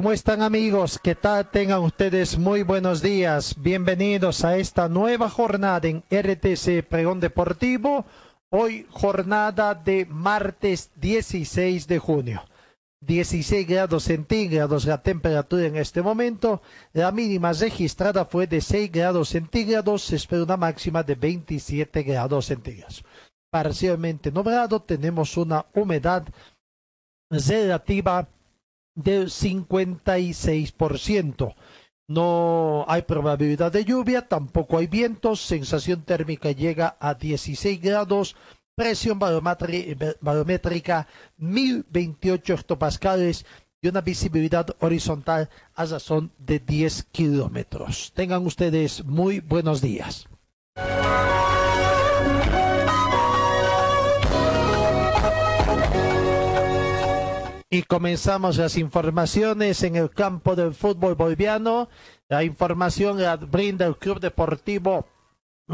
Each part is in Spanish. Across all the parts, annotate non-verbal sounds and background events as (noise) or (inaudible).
¿Cómo están amigos? ¿Qué tal? Tengan ustedes muy buenos días. Bienvenidos a esta nueva jornada en RTC Pregón Deportivo. Hoy jornada de martes 16 de junio. 16 grados centígrados la temperatura en este momento. La mínima registrada fue de 6 grados centígrados. Se espera una máxima de 27 grados centígrados. Parcialmente nublado. Tenemos una humedad relativa del 56%. No hay probabilidad de lluvia, tampoco hay vientos, sensación térmica llega a 16 grados, presión barométrica 1028 hectopascales y una visibilidad horizontal a razón de 10 kilómetros. Tengan ustedes muy buenos días. Y comenzamos las informaciones en el campo del fútbol boliviano. La información la brinda el Club Deportivo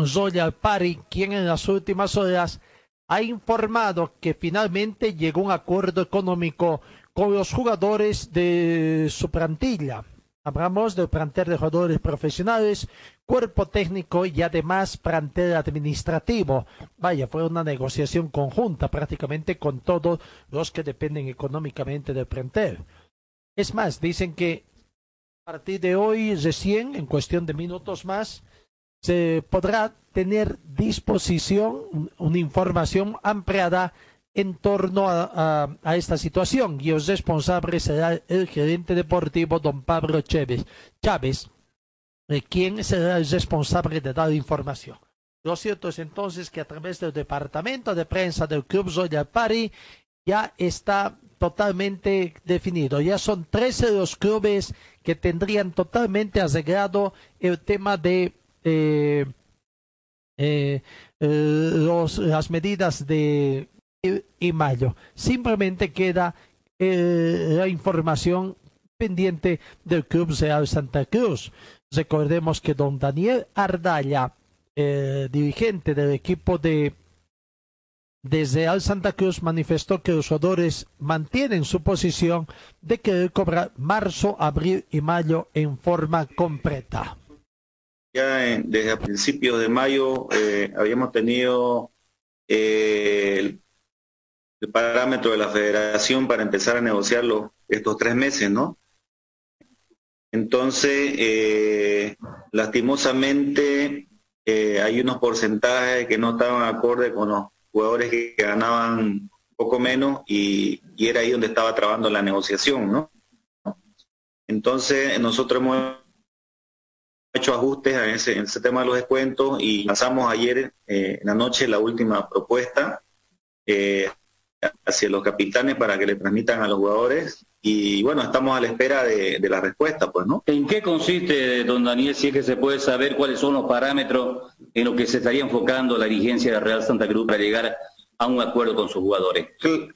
Zoya Pari, quien en las últimas horas ha informado que finalmente llegó un acuerdo económico con los jugadores de su plantilla. Hablamos del plantel de jugadores profesionales, cuerpo técnico y además plantel administrativo. Vaya, fue una negociación conjunta prácticamente con todos los que dependen económicamente del plantel. Es más, dicen que a partir de hoy, recién, en cuestión de minutos más, se podrá tener disposición una información ampliada en torno a, esta situación y el responsable será el gerente deportivo don Pablo Chávez, Chávez eh, quien será el responsable de dar información. Lo cierto es entonces que a través del departamento de prensa del Club Royal Party ya está totalmente definido. Ya son 13 los clubes que tendrían totalmente arreglado el tema de eh, eh, las medidas de y mayo. Simplemente queda eh, la información pendiente del Club Real Santa Cruz. Recordemos que don Daniel Ardalla, eh, dirigente del equipo de, desde Real Santa Cruz, manifestó que los jugadores mantienen su posición de que cobrar marzo, abril y mayo en forma completa. Ya desde principios de mayo eh, habíamos tenido el el parámetro de la federación para empezar a negociarlo estos tres meses, ¿no? Entonces, eh, lastimosamente, eh, hay unos porcentajes que no estaban acorde con los jugadores que ganaban poco menos y, era ahí donde estaba trabando la negociación, ¿no? Entonces, nosotros hemos hecho ajustes en ese, tema de los descuentos y lanzamos ayer eh, en la noche la última propuesta hacia los capitanes para que le transmitan a los jugadores y bueno, estamos a la espera de, la respuesta, pues, ¿no? ¿En qué consiste, don Daniel, si es que se puede saber cuáles son los parámetros en los que se estaría enfocando la dirigencia de Real Santa Cruz para llegar a un acuerdo con sus jugadores?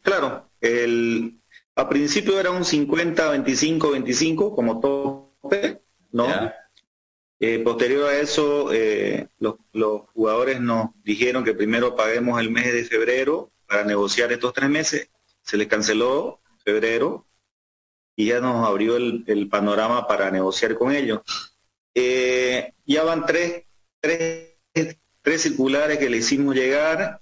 Claro, el, a principio era un 50, 25, 25 como tope, ¿no? Eh, posterior a eso, eh, los, los jugadores nos dijeron que primero paguemos el mes de febrero para negociar estos tres meses. Se les canceló febrero y ya nos abrió el, panorama para negociar con ellos. Eh, ya van tres, tres, tres circulares que le hicimos llegar.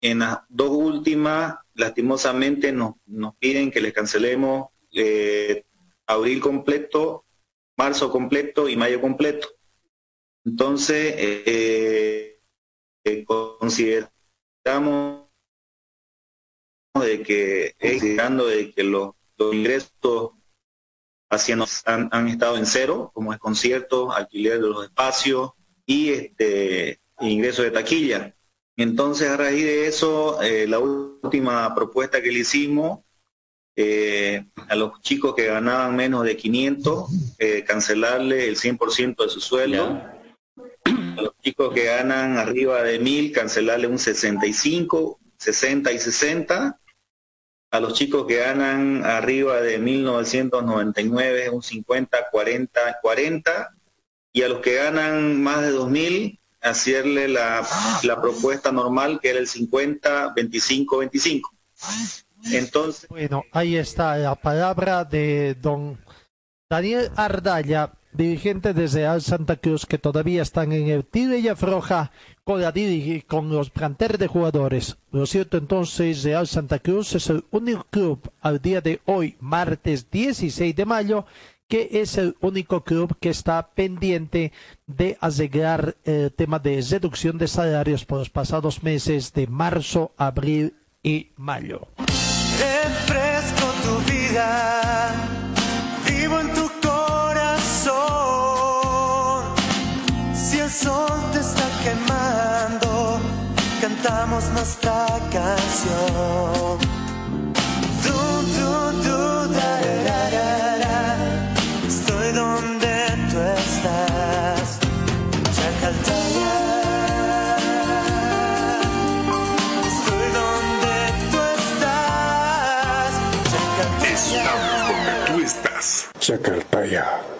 En las dos últimas, lastimosamente, nos, nos piden que les cancelemos eh, abril completo, marzo completo y mayo completo. Entonces, eh, consideramos de que de que los, ingresos hacia nos han, estado en cero, como es concierto, alquiler de los espacios y este ingreso de taquilla. Entonces, a raíz de eso, eh, la última propuesta que le hicimos eh, a los chicos que ganaban menos de 500, eh, cancelarle el 100% de su sueldo. A los chicos que ganan arriba de 1000, cancelarle un 65, 60 y 60. A los chicos que ganan arriba de 1999, un 50, 40, 40. Y a los que ganan más de 2000, hacerle la, la propuesta normal que era el 50, 25, 25. Entonces. Bueno, ahí está la palabra de don Daniel Ardalla, dirigente desde Al Santa Cruz, que todavía están en el tiro y afroja con, la, con los planteles de jugadores. Lo cierto entonces, Real Santa Cruz es el único club al día de hoy, martes 16 de mayo, que es el único club que está pendiente de asegurar el tema de reducción de salarios por los pasados meses de marzo, abril y mayo. Refresco tu vida, cantamos nuestra canción. Du, du, du, da, da, da, Estoy donde tú estás. Chacaltaya. Estoy donde tú estás. Estamos donde tú estás. Chacaltaya.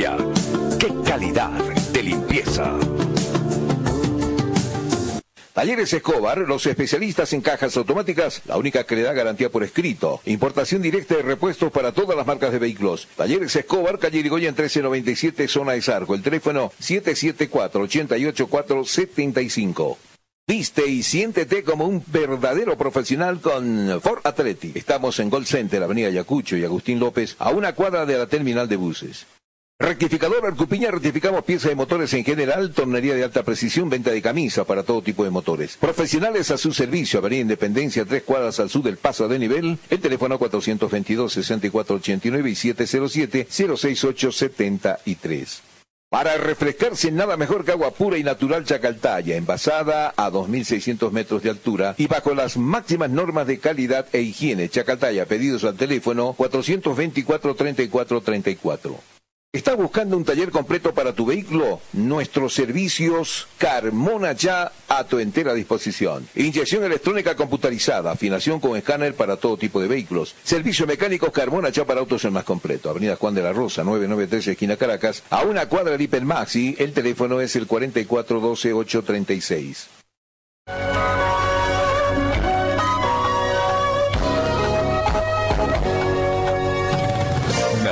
¡Qué calidad de limpieza! Talleres Escobar, los especialistas en cajas automáticas, la única que le da garantía por escrito. Importación directa de repuestos para todas las marcas de vehículos. Talleres Escobar, calle Irigoyen 1397, zona de Sarco. El teléfono 774-88475. Viste y siéntete como un verdadero profesional con Ford Athletic. Estamos en Gold Center, Avenida Yacucho y Agustín López, a una cuadra de la terminal de buses. Rectificador Arcupiña, rectificamos piezas de motores en general, tornería de alta precisión, venta de camisa para todo tipo de motores. Profesionales a su servicio, Avenida Independencia, tres cuadras al sur del paso de nivel, el teléfono 422-6489 y 707-06873. Para refrescarse nada mejor que agua pura y natural Chacaltaya, envasada a 2.600 metros de altura y bajo las máximas normas de calidad e higiene. Chacaltaya, pedidos al teléfono 424-3434. ¿Estás buscando un taller completo para tu vehículo? Nuestros servicios Carmona ya a tu entera disposición. Inyección electrónica computarizada, afinación con escáner para todo tipo de vehículos. Servicio mecánico Carmona ya para autos el más completo. Avenida Juan de la Rosa, 993 esquina Caracas, a una cuadra de Hipermaxi. El teléfono es el 4412836.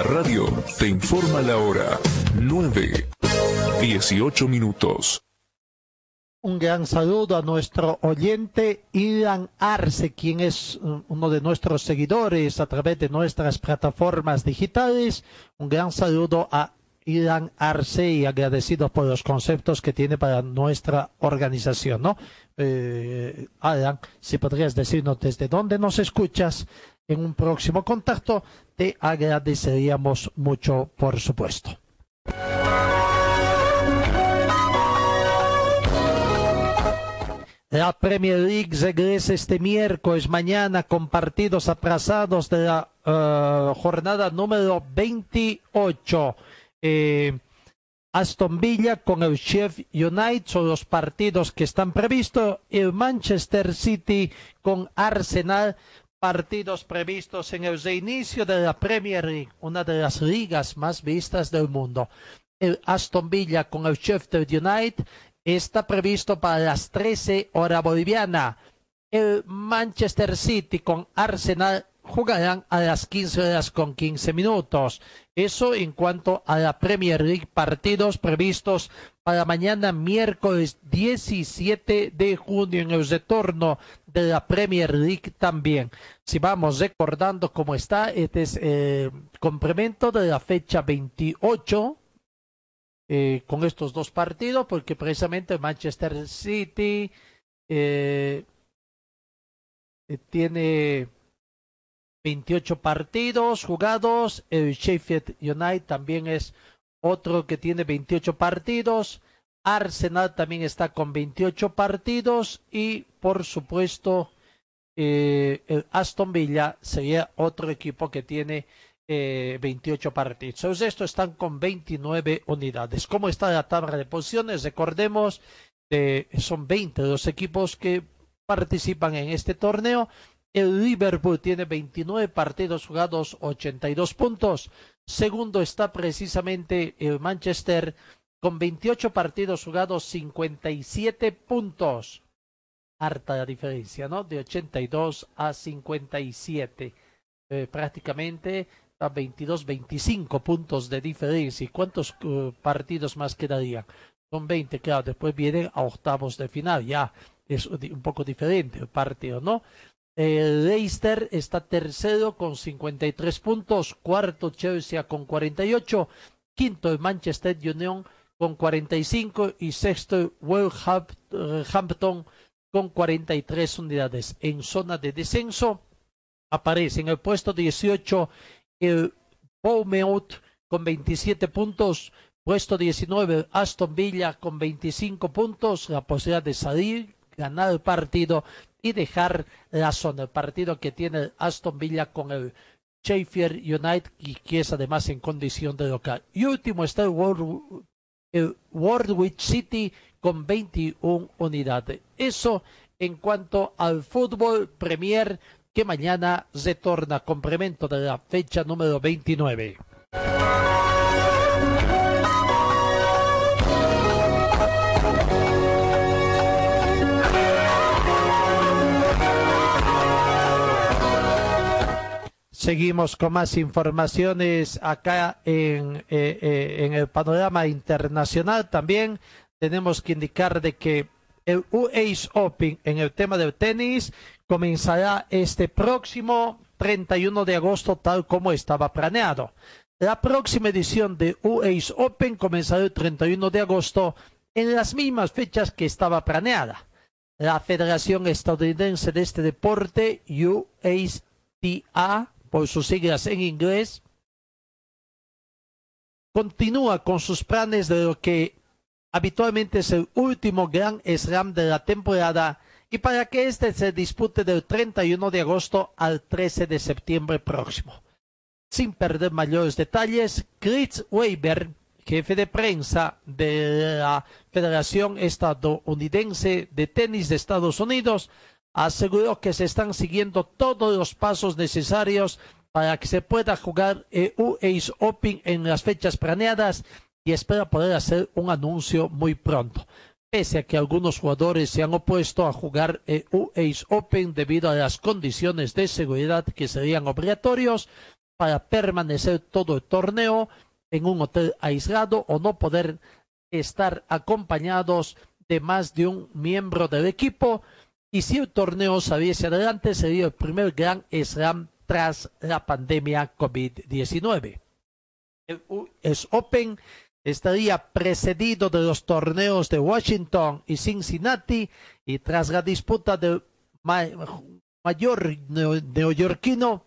Radio te informa la hora 9, 18 minutos. Un gran saludo a nuestro oyente Ilan Arce, quien es uh, uno de nuestros seguidores a través de nuestras plataformas digitales. Un gran saludo a Ilan Arce y agradecido por los conceptos que tiene para nuestra organización, ¿no? Eh, si podrías decirnos desde dónde nos escuchas en un próximo contacto, te agradeceríamos mucho, por supuesto. La Premier League regresa este miércoles mañana con partidos atrasados de la uh, jornada número 28. Eh, Aston Villa con el Chef United son los partidos que están previstos. El Manchester City con Arsenal partidos previstos en el reinicio de la Premier League, una de las ligas más vistas del mundo. El Aston Villa con el Sheffield United está previsto para las 13 horas boliviana. El Manchester City con Arsenal jugarán a las 15 horas con 15 minutos. Eso en cuanto a la Premier League, partidos previstos para mañana miércoles 17 de junio en el retorno de la Premier League también. Si vamos recordando cómo está, este es el complemento de la fecha 28 eh, con estos dos partidos, porque precisamente Manchester City eh, eh, tiene 28 partidos jugados, el Sheffield United también es otro que tiene 28 partidos, Arsenal también está con 28 partidos y por supuesto eh, el Aston Villa sería otro equipo que tiene eh, 28 partidos. Entonces estos están con 29 unidades. ¿Cómo está la tabla de posiciones? Recordemos, eh, son 20 los equipos que participan en este torneo. El Liverpool tiene 29 partidos jugados, 82 puntos. Segundo está precisamente el Manchester con 28 partidos jugados, 57 puntos. Harta diferencia, ¿no? De 82 a 57. Eh, prácticamente a 22, 25 puntos de diferencia. ¿Y cuántos uh, partidos más quedarían? Son 20, claro. Después vienen a octavos de final. Ya es un poco diferente el partido, ¿no? El Leicester está tercero con 53 puntos, cuarto Chelsea con 48, quinto el Manchester Union con 45 y sexto Wolverhampton con 43 unidades. En zona de descenso aparece en el puesto 18 el Bournemouth con 27 puntos, puesto 19 Aston Villa con 25 puntos, la posibilidad de salir, ganar el partido y dejar la zona. El partido que tiene Aston Villa con el Sheffield United y que es además en condición de local. Y último está el, World, el Wardwich City con 21 unidades. Eso en cuanto al fútbol Premier que mañana retorna complemento de la fecha número 29. Seguimos con más informaciones acá en, eh, eh, en el panorama internacional. También tenemos que indicar de que el US Open en el tema del tenis comenzará este próximo 31 de agosto tal como estaba planeado. La próxima edición de US Open comenzará el 31 de agosto en las mismas fechas que estaba planeada. La Federación Estadounidense de este deporte, USTA, por sus siglas en inglés, continúa con sus planes de lo que habitualmente es el último Gran Slam de la temporada y para que este se dispute del 31 de agosto al 13 de septiembre próximo. Sin perder mayores detalles, Chris Weber, jefe de prensa de la Federación Estadounidense de Tenis de Estados Unidos, aseguró que se están siguiendo todos los pasos necesarios para que se pueda jugar el US Open en las fechas planeadas y espera poder hacer un anuncio muy pronto. Pese a que algunos jugadores se han opuesto a jugar el US Open debido a las condiciones de seguridad que serían obligatorios para permanecer todo el torneo en un hotel aislado o no poder estar acompañados de más de un miembro del equipo, y si el torneo saliese adelante sería el primer gran slam tras la pandemia COVID-19. El Open estaría precedido de los torneos de Washington y Cincinnati y tras la disputa del mayor neoyorquino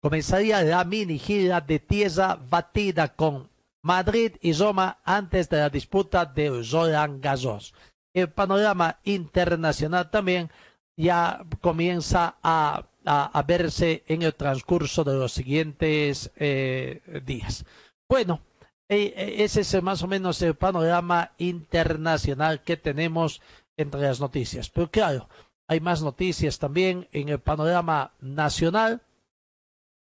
comenzaría la mini gira de tierra batida con Madrid y Roma antes de la disputa de Roland Garros el panorama internacional también ya comienza a, verse en el transcurso de los siguientes eh, días. Bueno, eh, eh, ese es más o menos el panorama internacional que tenemos entre las noticias. Pero claro, hay más noticias también en el panorama nacional.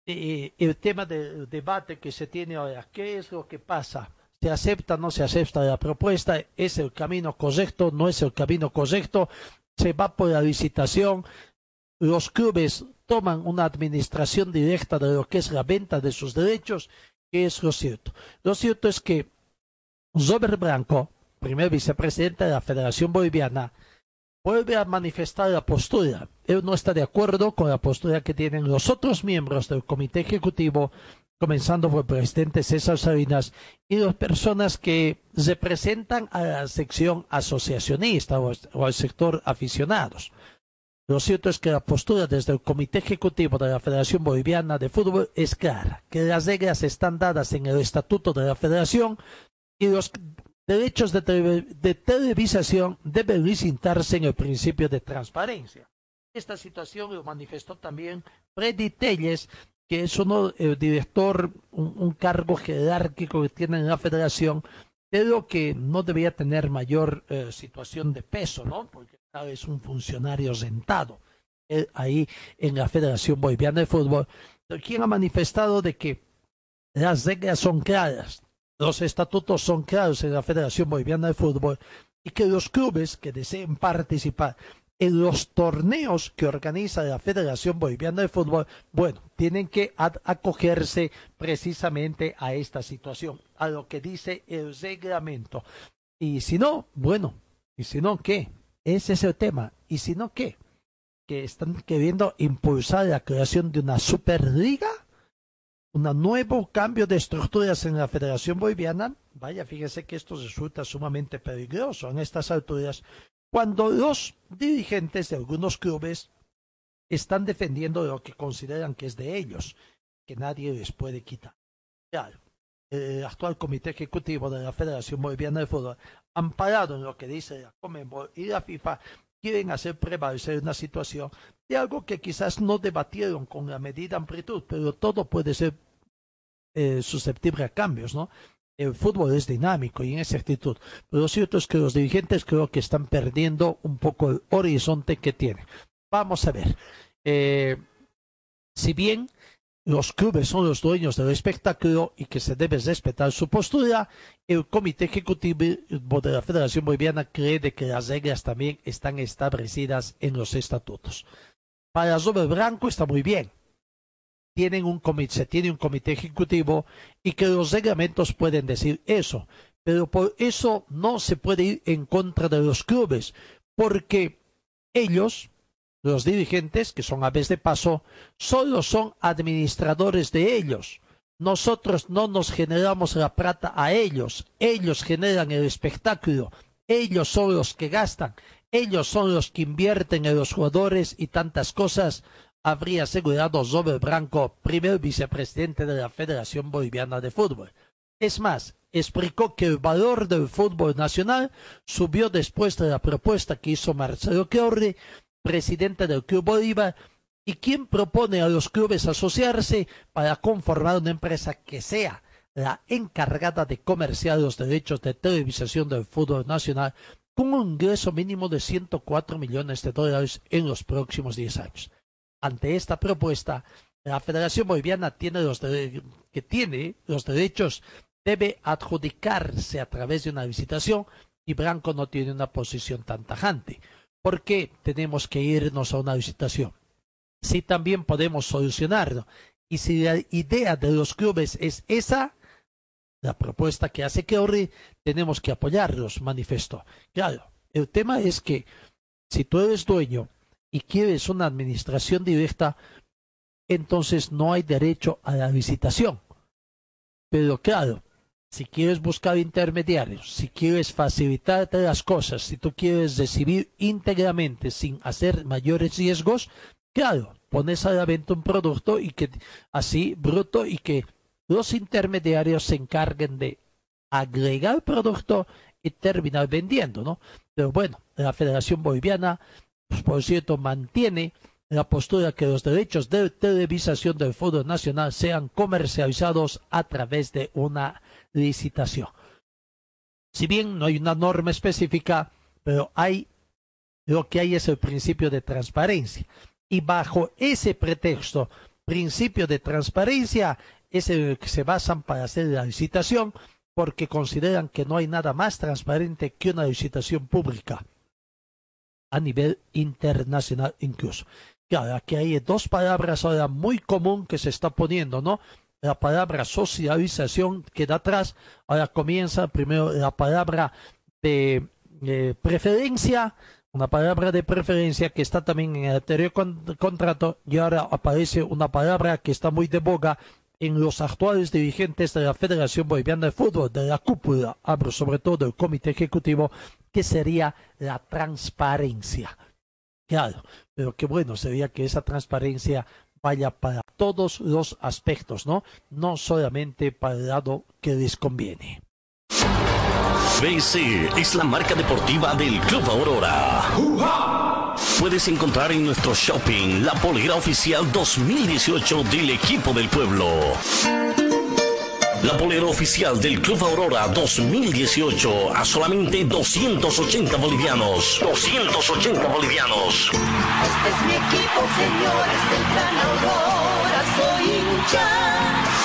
Eh, el tema del debate que se tiene ahora, ¿qué es lo que pasa? Se acepta, no se acepta la propuesta, es el camino correcto, no es el camino correcto, se va por la licitación, los clubes toman una administración directa de lo que es la venta de sus derechos, que es lo cierto. Lo cierto es que Robert Blanco, primer vicepresidente de la Federación Boliviana, vuelve a manifestar la postura. Él no está de acuerdo con la postura que tienen los otros miembros del comité ejecutivo, comenzando por el presidente César Salinas y las personas que representan a la sección asociacionista o, o al sector aficionados. Lo cierto es que la postura desde el Comité Ejecutivo de la Federación Boliviana de Fútbol es clara, que las reglas están dadas en el Estatuto de la Federación y los derechos de, tele- de televisación deben licitarse en el principio de transparencia. Esta situación lo manifestó también Freddy Telles, que es uno, el director, un, cargo jerárquico que tiene en la federación, pero que no debía tener mayor eh, situación de peso, ¿no? Porque es un funcionario sentado eh, ahí en la Federación Boliviana de Fútbol, quien ha manifestado de que las reglas son claras, los estatutos son claros en la Federación Boliviana de Fútbol y que los clubes que deseen participar en los torneos que organiza la Federación Boliviana de Fútbol, bueno, tienen que acogerse precisamente a esta situación, a lo que dice el reglamento. Y si no, bueno, y si no, ¿qué? Ese es el tema. Y si no, ¿qué? Que están queriendo impulsar la creación de una Superliga un nuevo cambio de estructuras en la Federación Boliviana, vaya, fíjese que esto resulta sumamente peligroso en estas alturas, cuando los dirigentes de algunos clubes están defendiendo lo que consideran que es de ellos, que nadie les puede quitar. El actual Comité Ejecutivo de la Federación Boliviana de Fútbol, amparado en lo que dice la Conmebol y la FIFA, quieren hacer prevalecer una situación de algo que quizás no debatieron con la medida amplitud, pero todo puede ser eh, susceptible a cambios, ¿no? El fútbol es dinámico y en esa actitud. Pero lo cierto es que los dirigentes creo que están perdiendo un poco el horizonte que tienen. Vamos a ver. Eh, si bien los clubes son los dueños del espectáculo y que se debe respetar su postura, el Comité Ejecutivo de la Federación Boliviana cree que las reglas también están establecidas en los estatutos. Para Robert Blanco está muy bien. Tienen un comité, se tiene un comité ejecutivo y que los reglamentos pueden decir eso. Pero por eso no se puede ir en contra de los clubes, porque ellos, los dirigentes, que son aves de paso, solo son administradores de ellos. Nosotros no nos generamos la plata a ellos, ellos generan el espectáculo, ellos son los que gastan, ellos son los que invierten en los jugadores y tantas cosas, habría asegurado Robert Branco, primer vicepresidente de la Federación Boliviana de Fútbol. Es más, explicó que el valor del fútbol nacional subió después de la propuesta que hizo Marcelo Chiorri, presidente del Club Bolívar, y quien propone a los clubes asociarse para conformar una empresa que sea la encargada de comerciar los derechos de televisación del fútbol nacional con un ingreso mínimo de 104 millones de dólares en los próximos 10 años. Ante esta propuesta, la Federación Boliviana tiene los que tiene los derechos debe adjudicarse a través de una licitación y Blanco no tiene una posición tan tajante. ¿Por qué tenemos que irnos a una licitación? Si también podemos solucionarlo. Y si la idea de los clubes es esa, la propuesta que hace Keori, tenemos que apoyarlos, manifestó. Claro, el tema es que si tú eres dueño y quieres una administración directa, entonces no hay derecho a la licitación. Pero claro, si quieres buscar intermediarios, si quieres facilitarte las cosas, si tú quieres recibir íntegramente sin hacer mayores riesgos, claro, pones a la venta un producto y que así bruto y que los intermediarios se encarguen de agregar producto y terminar vendiendo, ¿no? Pero bueno, la Federación Boliviana, pues, por cierto, mantiene la postura que los derechos de televisación del fútbol nacional sean comercializados a través de una licitación. Si bien no hay una norma específica, pero hay lo que hay es el principio de transparencia. Y bajo ese pretexto, principio de transparencia, es el que se basan para hacer la licitación, porque consideran que no hay nada más transparente que una licitación pública a nivel internacional incluso. Claro, aquí hay dos palabras ahora muy común que se está poniendo, ¿no? La palabra socialización queda atrás, ahora comienza primero la palabra de eh, preferencia, una palabra de preferencia que está también en el anterior con- contrato y ahora aparece una palabra que está muy de boga en los actuales dirigentes de la Federación Boliviana de Fútbol, de la cúpula, hablo sobre todo del comité ejecutivo, que sería la transparencia. Claro, pero qué bueno sería que esa transparencia vaya para todos los aspectos, ¿no? No solamente para el lado que les conviene. BC es la marca deportiva del Club Aurora. Puedes encontrar en nuestro shopping la polera oficial 2018 del equipo del pueblo. La polera oficial del Club Aurora 2018 a solamente 280 bolivianos. 280 bolivianos. Este es mi equipo, señores del Gran Aurora, soy hincha.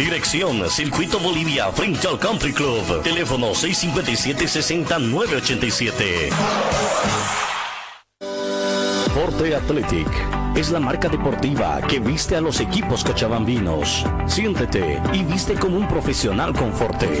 Dirección Circuito Bolivia frente al Country Club. Teléfono 657-60987. Forte Athletic es la marca deportiva que viste a los equipos cochabambinos. Siéntete y viste como un profesional con Forte.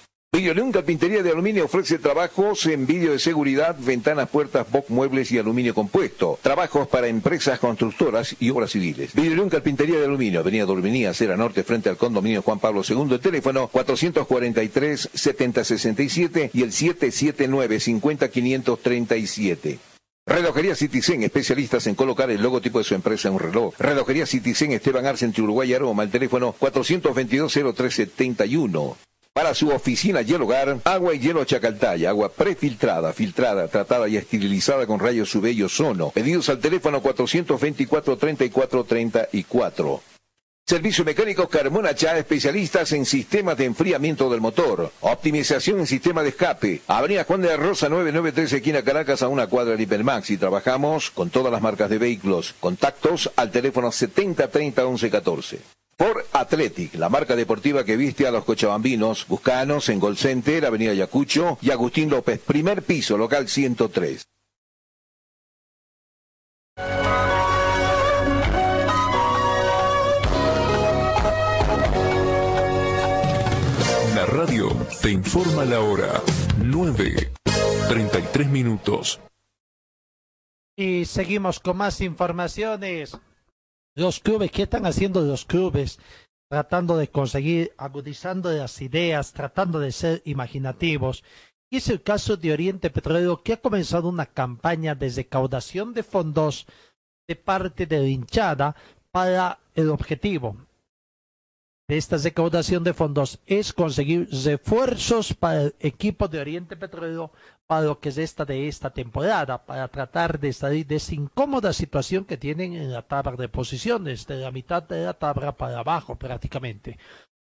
Videoleón Carpintería de Aluminio ofrece trabajos en vídeo de seguridad, ventanas, puertas, box, muebles y aluminio compuesto. Trabajos para empresas constructoras y obras civiles. Videoleón Carpintería de Aluminio, Avenida Dorminía, Acera Norte, frente al condominio Juan Pablo II. El teléfono 443-7067 y el 779-50537. Relojería Citizen, especialistas en colocar el logotipo de su empresa en un reloj. Relojería Citizen, Esteban Arce, entre Uruguay Aroma. El teléfono 422-0371. Para su oficina y el hogar, agua y hielo Chacaltaya, agua prefiltrada, filtrada, tratada y esterilizada con rayos UV y ozono. Pedidos al teléfono 424-3434. Servicio mecánico Carmona Chá, especialistas en sistemas de enfriamiento del motor, optimización en sistema de escape. Avenida Juan de la Rosa 993, esquina Caracas, a una cuadra de Hipermax. Y trabajamos con todas las marcas de vehículos. Contactos al teléfono 7030 1114. Por Athletic, la marca deportiva que viste a los cochabambinos. Buscanos en Gol Center, Avenida Ayacucho y Agustín López, primer piso, local 103. Te informa la hora 9, 33 minutos. Y seguimos con más informaciones. Los clubes, ¿qué están haciendo los clubes? Tratando de conseguir, agudizando las ideas, tratando de ser imaginativos. Y es el caso de Oriente Petrolero, que ha comenzado una campaña de recaudación de fondos de parte de la hinchada para el objetivo esta recaudación de fondos es conseguir refuerzos para el equipo de Oriente Petrolero para lo que es esta de esta temporada, para tratar de salir de esa incómoda situación que tienen en la tabla de posiciones, de la mitad de la tabla para abajo prácticamente.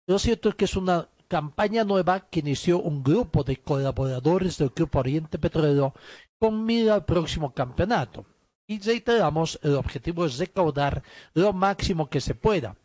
Lo cierto es que es una campaña nueva que inició un grupo de colaboradores del Grupo Oriente Petrolero con mira al próximo campeonato. Y reiteramos, el objetivo es recaudar lo máximo que se pueda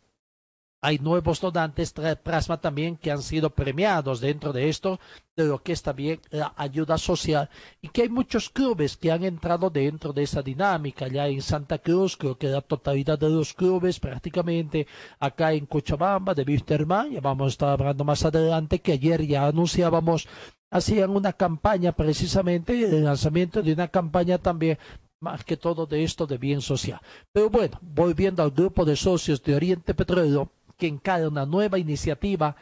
hay nuevos donantes plasma también que han sido premiados dentro de esto, de lo que es también la ayuda social, y que hay muchos clubes que han entrado dentro de esa dinámica. Ya en Santa Cruz, creo que la totalidad de los clubes prácticamente, acá en Cochabamba, de Wisterman, ya vamos a estar hablando más adelante, que ayer ya anunciábamos, hacían una campaña precisamente, el lanzamiento de una campaña también más que todo de esto de bien social. Pero bueno, volviendo al grupo de socios de Oriente Petróleo, que encara una nueva iniciativa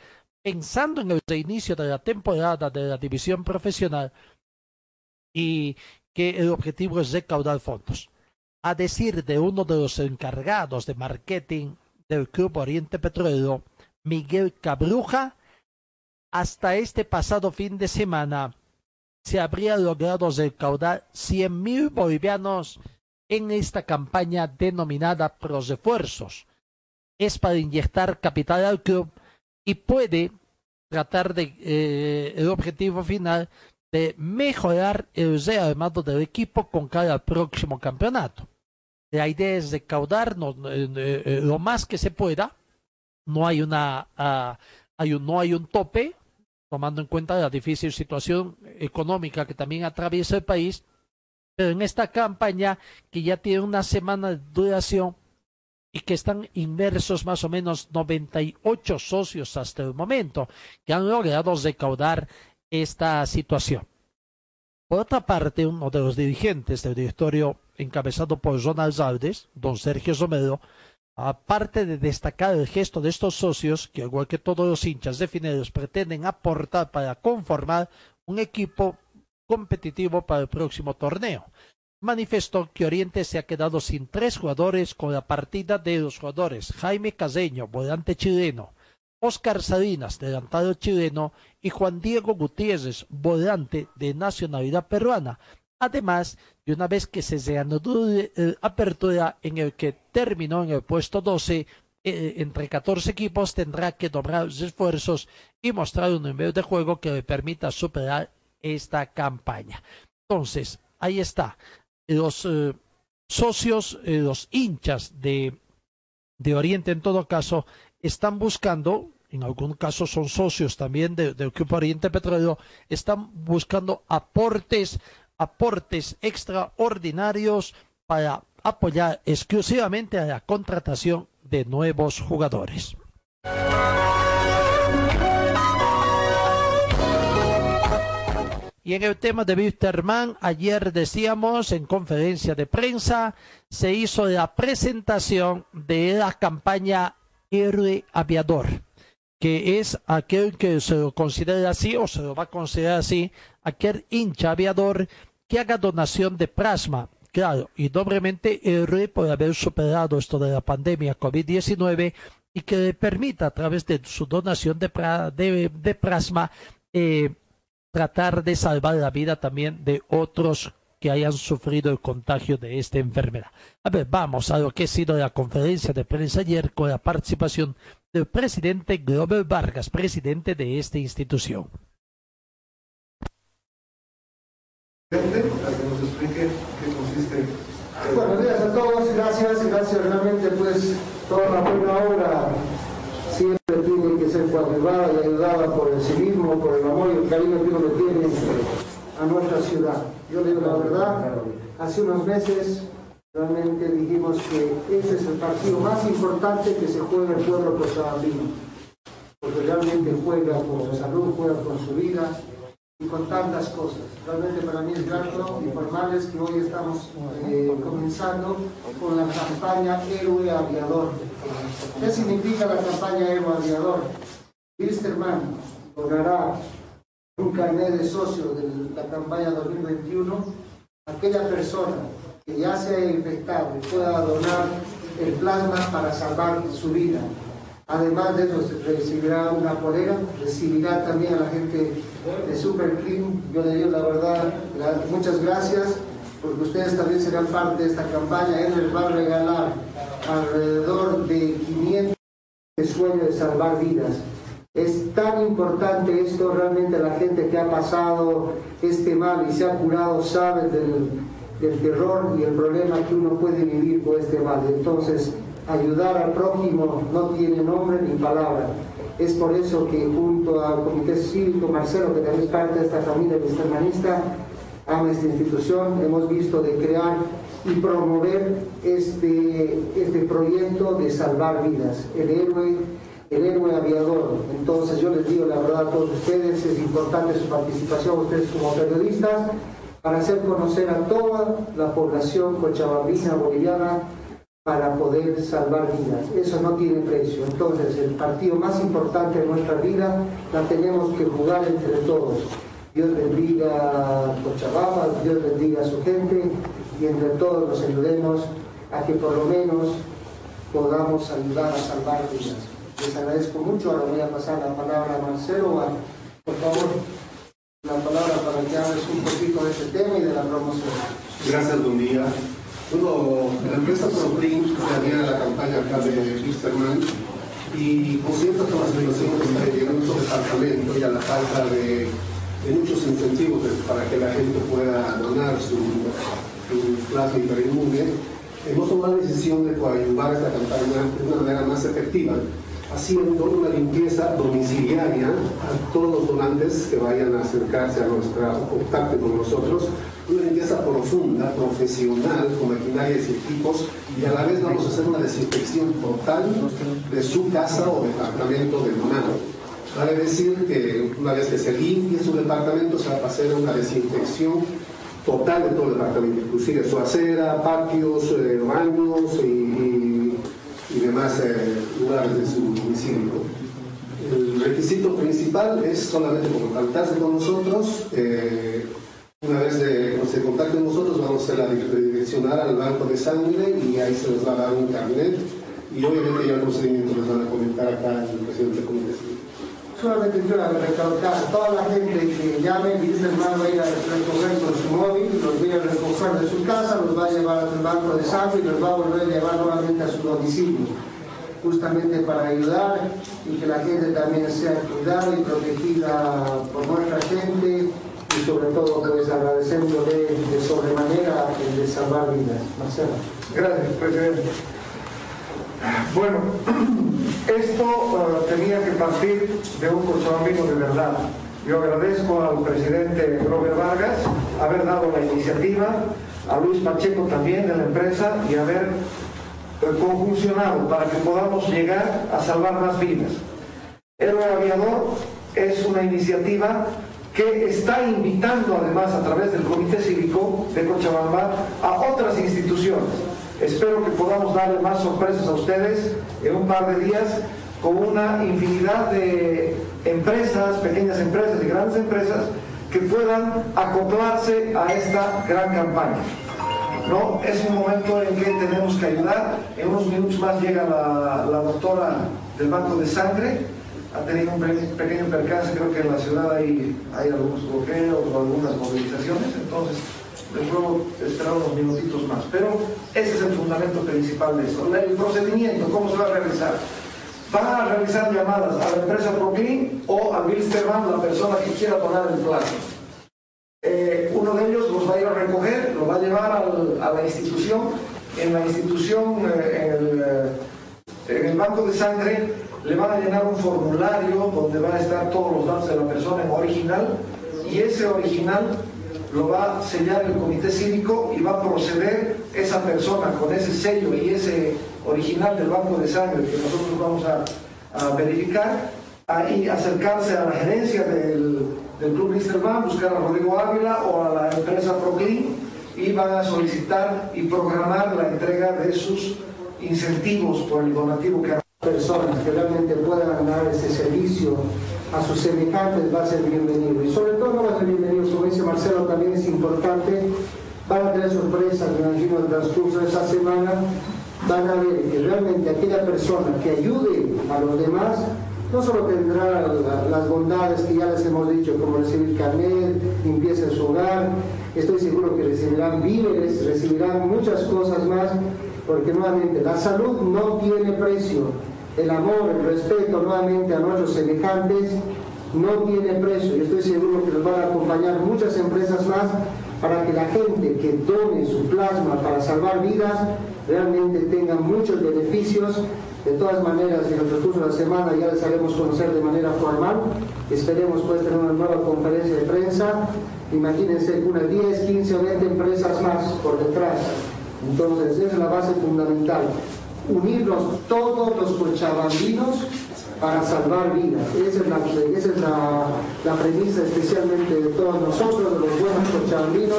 pensando en el reinicio de la temporada de la división profesional y que el objetivo es recaudar fondos. A decir de uno de los encargados de marketing del Club Oriente Petróleo, Miguel Cabruja, hasta este pasado fin de semana se habría logrado recaudar 100 mil bolivianos en esta campaña denominada Pros Refuerzos, es para inyectar capital al club y puede tratar de eh, el objetivo final de mejorar el rearmado del equipo con cada próximo campeonato. La idea es recaudar eh, eh, lo más que se pueda. No hay una ah, hay un, no hay un tope, tomando en cuenta la difícil situación económica que también atraviesa el país. Pero en esta campaña, que ya tiene una semana de duración, y que están inmersos más o menos 98 socios hasta el momento que han logrado recaudar esta situación. Por otra parte, uno de los dirigentes del directorio encabezado por Ronald Aldes, don Sergio Romero, aparte de destacar el gesto de estos socios, que igual que todos los hinchas definidos pretenden aportar para conformar un equipo competitivo para el próximo torneo manifestó que Oriente se ha quedado sin tres jugadores con la partida de los jugadores Jaime Caseño, volante chileno, Oscar Salinas, delantado chileno, y Juan Diego Gutiérrez, volante de nacionalidad peruana. Además de una vez que se reanudó la apertura en el que terminó en el puesto 12, eh, entre 14 equipos tendrá que doblar esfuerzos y mostrar un nivel de juego que le permita superar esta campaña. Entonces, ahí está los eh, socios, eh, los hinchas de, de Oriente en todo caso, están buscando, en algún caso son socios también del Grupo Oriente Petróleo, están buscando aportes, aportes extraordinarios para apoyar exclusivamente a la contratación de nuevos jugadores. Y en el tema de Wisterman, ayer decíamos en conferencia de prensa, se hizo la presentación de la campaña Héroe Aviador, que es aquel que se lo considera así o se lo va a considerar así, aquel hincha aviador que haga donación de plasma. Claro, y doblemente héroe por haber superado esto de la pandemia COVID-19 y que le permita a través de su donación de, de, plasma eh, tratar de salvar la vida también de otros que hayan sufrido el contagio de esta enfermedad. A ver, vamos a lo que ha sido la conferencia de prensa ayer con la participación del presidente Glover Vargas, presidente de esta institución. Buenos días a todos, gracias, gracias realmente pues toda la buena obra siempre coadyuvada y ayudada por el civismo, por el amor y el cariño que uno tiene a nuestra ciudad. Yo digo la verdad, hace unos meses realmente dijimos que ese es el partido más importante que se juega el pueblo cochabambino, porque realmente juega por su salud, juega por su vida, y con tantas cosas. Realmente para mí es grato informarles que hoy estamos eh, comenzando con la campaña Héroe Aviador. ¿Qué significa la campaña Héroe Aviador? Wisterman logrará un carnet de socio de la campaña 2021 aquella persona que ya se haya infectado y pueda donar el plasma para salvar su vida. Además de eso, recibirá una polera, recibirá también a la gente de Super Clean. Yo le digo la verdad, muchas gracias, porque ustedes también serán parte de esta campaña. Él les va a regalar alrededor de 500 de sueño de salvar vidas. Es tan importante esto, realmente la gente que ha pasado este mal y se ha curado sabe del, del terror y el problema que uno puede vivir con este mal. Entonces, ayudar al prójimo no tiene nombre ni palabra. Es por eso que junto al Comité Cívico, Marcelo, que también es parte de esta familia hermanista, ama esta institución, hemos visto de crear y promover este, este proyecto de salvar vidas. El héroe, el héroe aviador. Entonces yo les digo la verdad a todos ustedes, es importante su participación, ustedes como periodistas, para hacer conocer a toda la población cochabambina, boliviana, para poder salvar vidas. Eso no tiene precio. Entonces, el partido más importante de nuestra vida la tenemos que jugar entre todos. Dios bendiga a Cochabamba, Dios bendiga a su gente y entre todos nos ayudemos a que por lo menos podamos ayudar a salvar vidas. Les agradezco mucho. Ahora voy a pasar la palabra a Marcelo. Por favor, la palabra para que hables un poquito de este tema y de la promoción. Gracias, don Día. Bueno, la empresa Protein tenía la campaña acá de Wisterman y con ciertas situaciones en nuestro departamento y a la falta de, muchos incentivos para que la gente pueda donar su, su plasma hemos tomado la decisión de a esta campaña de una manera más efectiva, haciendo una limpieza domiciliaria a todos los donantes que vayan a acercarse a nuestra contacto con nosotros una limpieza profunda, profesional, con maquinarias y equipos, y a la vez vamos a hacer una desinfección total de su casa o departamento de donado. Vale decir que una vez que se limpie su departamento, se va a hacer una desinfección total de todo el departamento, inclusive su acera, patios, eh, baños y, demás eh, lugares de su domicilio. El requisito principal es solamente contactarse con nosotros. Eh, una vez de, se contacten nosotros, vamos a redireccionar al banco de sangre y ahí se les va a dar un carnet y obviamente ya el procedimiento les van a comentar acá el presidente del comité Solamente quiero recalcar, toda la gente que llame y dice hermano va a ir a recoger con su móvil, los voy a recoger de su casa, los va a llevar al banco de sangre y los va a volver a llevar nuevamente a su domicilio justamente para ayudar y que la gente también sea cuidada y protegida por nuestra gente y sobre todo pues agradeciéndole de sobremanera el de salvar vidas. Marcelo. Gracias, presidente. Bueno, (clears throat) esto uh, tenía que partir de un cochabambino de verdad. Yo agradezco al presidente Robert Vargas haber dado la iniciativa, a Luis Pacheco también de la empresa y haber conjuncionado para que podamos llegar a salvar más vidas. El aviador es una iniciativa que está invitando además a través del Comité Cívico de Cochabamba a otras instituciones. Espero que podamos darle más sorpresas a ustedes en un par de días con una infinidad de empresas, pequeñas empresas y grandes empresas que puedan acoplarse a esta gran campaña. ¿No? Es un momento en que tenemos que ayudar. En unos minutos más llega la, doctora del Banco de Sangre ha tenido un pequeño percance, creo que en la ciudad hay, hay algunos bloqueos o algunas movilizaciones, entonces les ruego esperar unos minutitos más. Pero ese es el fundamento principal de esto. El procedimiento, ¿cómo se va a realizar? Van a realizar llamadas a la empresa Proclean o a Bilsterman, la persona que quiera donar el plazo. Eh, uno de ellos los va a ir a recoger, lo va a llevar a la institución. En la institución, eh, en, el, eh, en el banco de sangre, le van a llenar un formulario donde van a estar todos los datos de la persona en original y ese original lo va a sellar el comité cívico y va a proceder esa persona con ese sello y ese original del banco de sangre que nosotros vamos a, verificar, ahí acercarse a la gerencia del, del Club Misterman, buscar a Rodrigo Ávila o a la empresa Proclin y van a solicitar y programar la entrega de sus incentivos por el donativo que personas que realmente puedan dar ese servicio a sus semejantes va a ser bienvenido. Y sobre todo va a ser bienvenido, como dice Marcelo, también es importante, van a tener sorpresas, me imagino, el transcurso de esa semana, van a ver que realmente aquella persona que ayude a los demás no solo tendrá las bondades que ya les hemos dicho, como recibir carnet, limpieza en su hogar, estoy seguro que recibirán víveres, recibirán muchas cosas más, porque nuevamente la salud no tiene precio, el amor, el respeto nuevamente a nuestros semejantes no tiene precio y estoy seguro que nos van a acompañar muchas empresas más para que la gente que done su plasma para salvar vidas realmente tenga muchos beneficios. De todas maneras, en el transcurso de la semana ya les haremos conocer de manera formal. Esperemos pues tener una nueva conferencia de prensa. Imagínense unas 10, 15 o 20 empresas más por detrás. Entonces, esa es la base fundamental. Unirnos todos los cochabambinos para salvar vidas. Esa es, la, esa es la, premisa especialmente de todos nosotros, de los buenos cochabambinos.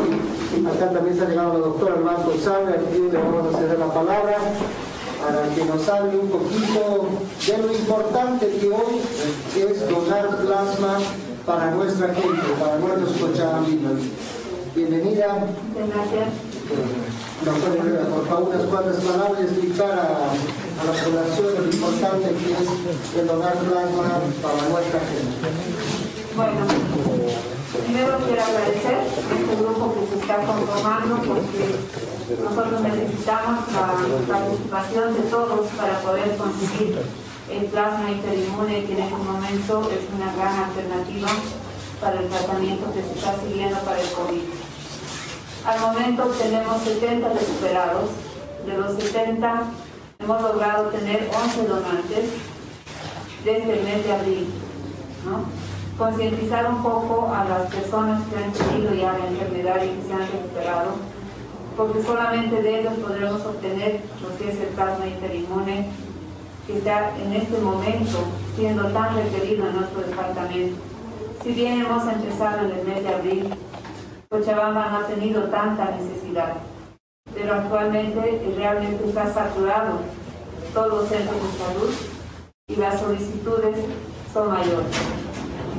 Acá también está llegando la doctora Armando Salve, aquí le vamos a ceder la palabra para que nos hable un poquito de lo importante que hoy es donar plasma para nuestra gente, para nuestros cochabambinos. Bienvenida. Gracias. Doctora, por favor, unas cuantas palabras y explicar a a la población lo importante que es el donar plasma para nuestra gente. Bueno, primero quiero agradecer a este grupo que se está conformando porque nosotros necesitamos la participación de todos para poder conseguir el plasma interinmune que en este momento es una gran alternativa para el tratamiento que se está siguiendo para el COVID. Al momento tenemos 70 recuperados. De los 70, hemos logrado tener 11 donantes desde el mes de abril. Concientizar un poco a las personas que han tenido ya la enfermedad y que se han recuperado, porque solamente de ellos podremos obtener lo que es el plasma interinmune que está en este momento siendo tan requerido en nuestro departamento. Si bien hemos empezado en el mes de abril, Cochabamba no ha tenido tanta necesidad pero actualmente realmente está saturado todos los centros de salud y las solicitudes son mayores.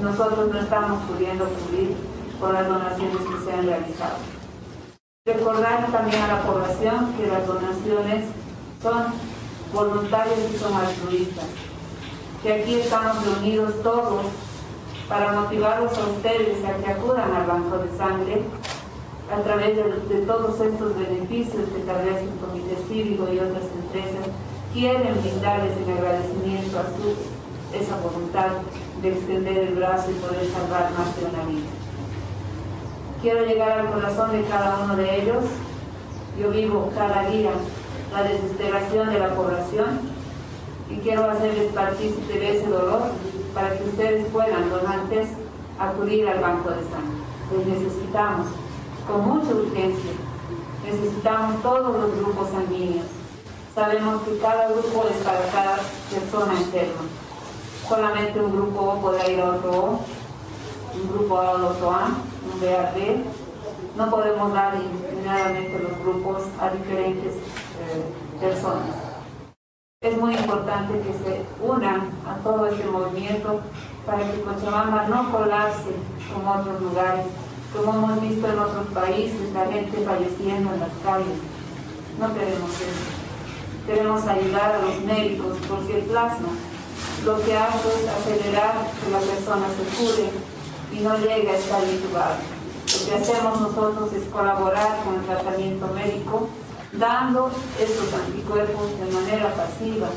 Nosotros no estamos pudiendo cubrir por las donaciones que se han realizado. Recordar también a la población que las donaciones son voluntarias y son altruistas, que aquí estamos reunidos todos para motivarlos a ustedes a que acudan al banco de sangre a través de, todos estos beneficios que tal vez el Comité Cívico y otras empresas quieren brindarles en agradecimiento a su esa voluntad de extender el brazo y poder salvar más de una vida. Quiero llegar al corazón de cada uno de ellos. Yo vivo cada día la desesperación de la población y quiero hacerles partícipe de ese dolor para que ustedes puedan, donantes, acudir al banco de sangre. Les necesitamos con mucha urgencia. Necesitamos todos los grupos sanguíneos. Sabemos que cada grupo es para cada persona enferma. Solamente un grupo O puede ir a otro O, un grupo A a otro A, un B a B. No podemos dar indiscriminadamente los grupos a diferentes eh, personas. Es muy importante que se unan a todo este movimiento para que Cochabamba no colapse como otros lugares como hemos visto en otros países, la gente falleciendo en las calles. No queremos eso. Queremos ayudar a los médicos porque el plasma lo que hace es acelerar que la persona se cure y no llegue a estar intubada. Lo que hacemos nosotros es colaborar con el tratamiento médico, dando estos anticuerpos de manera pasiva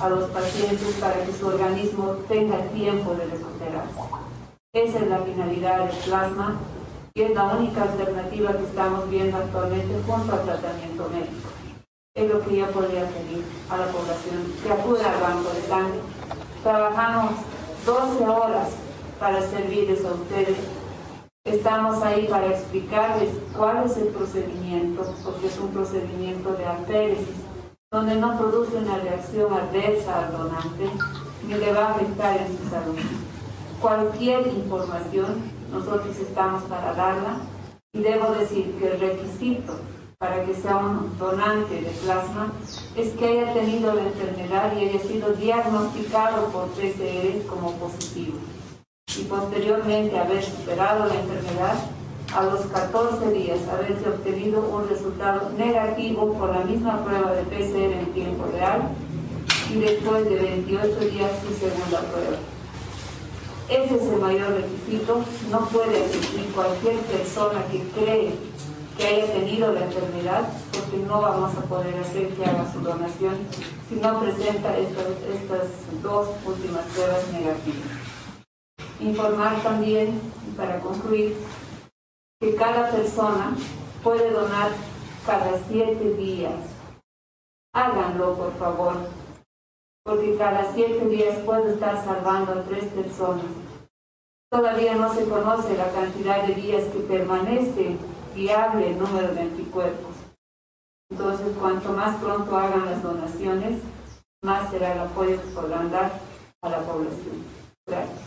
a los pacientes para que su organismo tenga tiempo de recuperarse. Esa es la finalidad del plasma y es la única alternativa que estamos viendo actualmente junto al tratamiento médico. Es lo que yo podría pedir a la población, que acuda al banco de sangre. Trabajamos 12 horas para servirles a ustedes. Estamos ahí para explicarles cuál es el procedimiento, porque es un procedimiento de aféresis, donde no produce una reacción adversa al donante, ni le va a afectar en su salud. Cualquier información nosotros estamos para darla y debo decir que el requisito para que sea un donante de plasma es que haya tenido la enfermedad y haya sido diagnosticado por PCR como positivo y posteriormente haber superado la enfermedad a los 14 días haberse obtenido un resultado negativo por la misma prueba de PCR en tiempo real y después de 28 días su segunda prueba. Ese es el mayor requisito. No puede asistir cualquier persona que cree que haya tenido la enfermedad, porque no vamos a poder hacer que haga su donación si no presenta estas, estas dos últimas pruebas negativas. Informar también, para concluir, que cada persona puede donar cada siete días. Háganlo, por favor, porque cada siete días puede estar salvando a tres personas. Todavía no se conoce la cantidad de días que permanece viable el número de anticuerpos. Entonces, cuanto más pronto hagan las donaciones, más será el apoyo que podrán dar a la población. Gracias.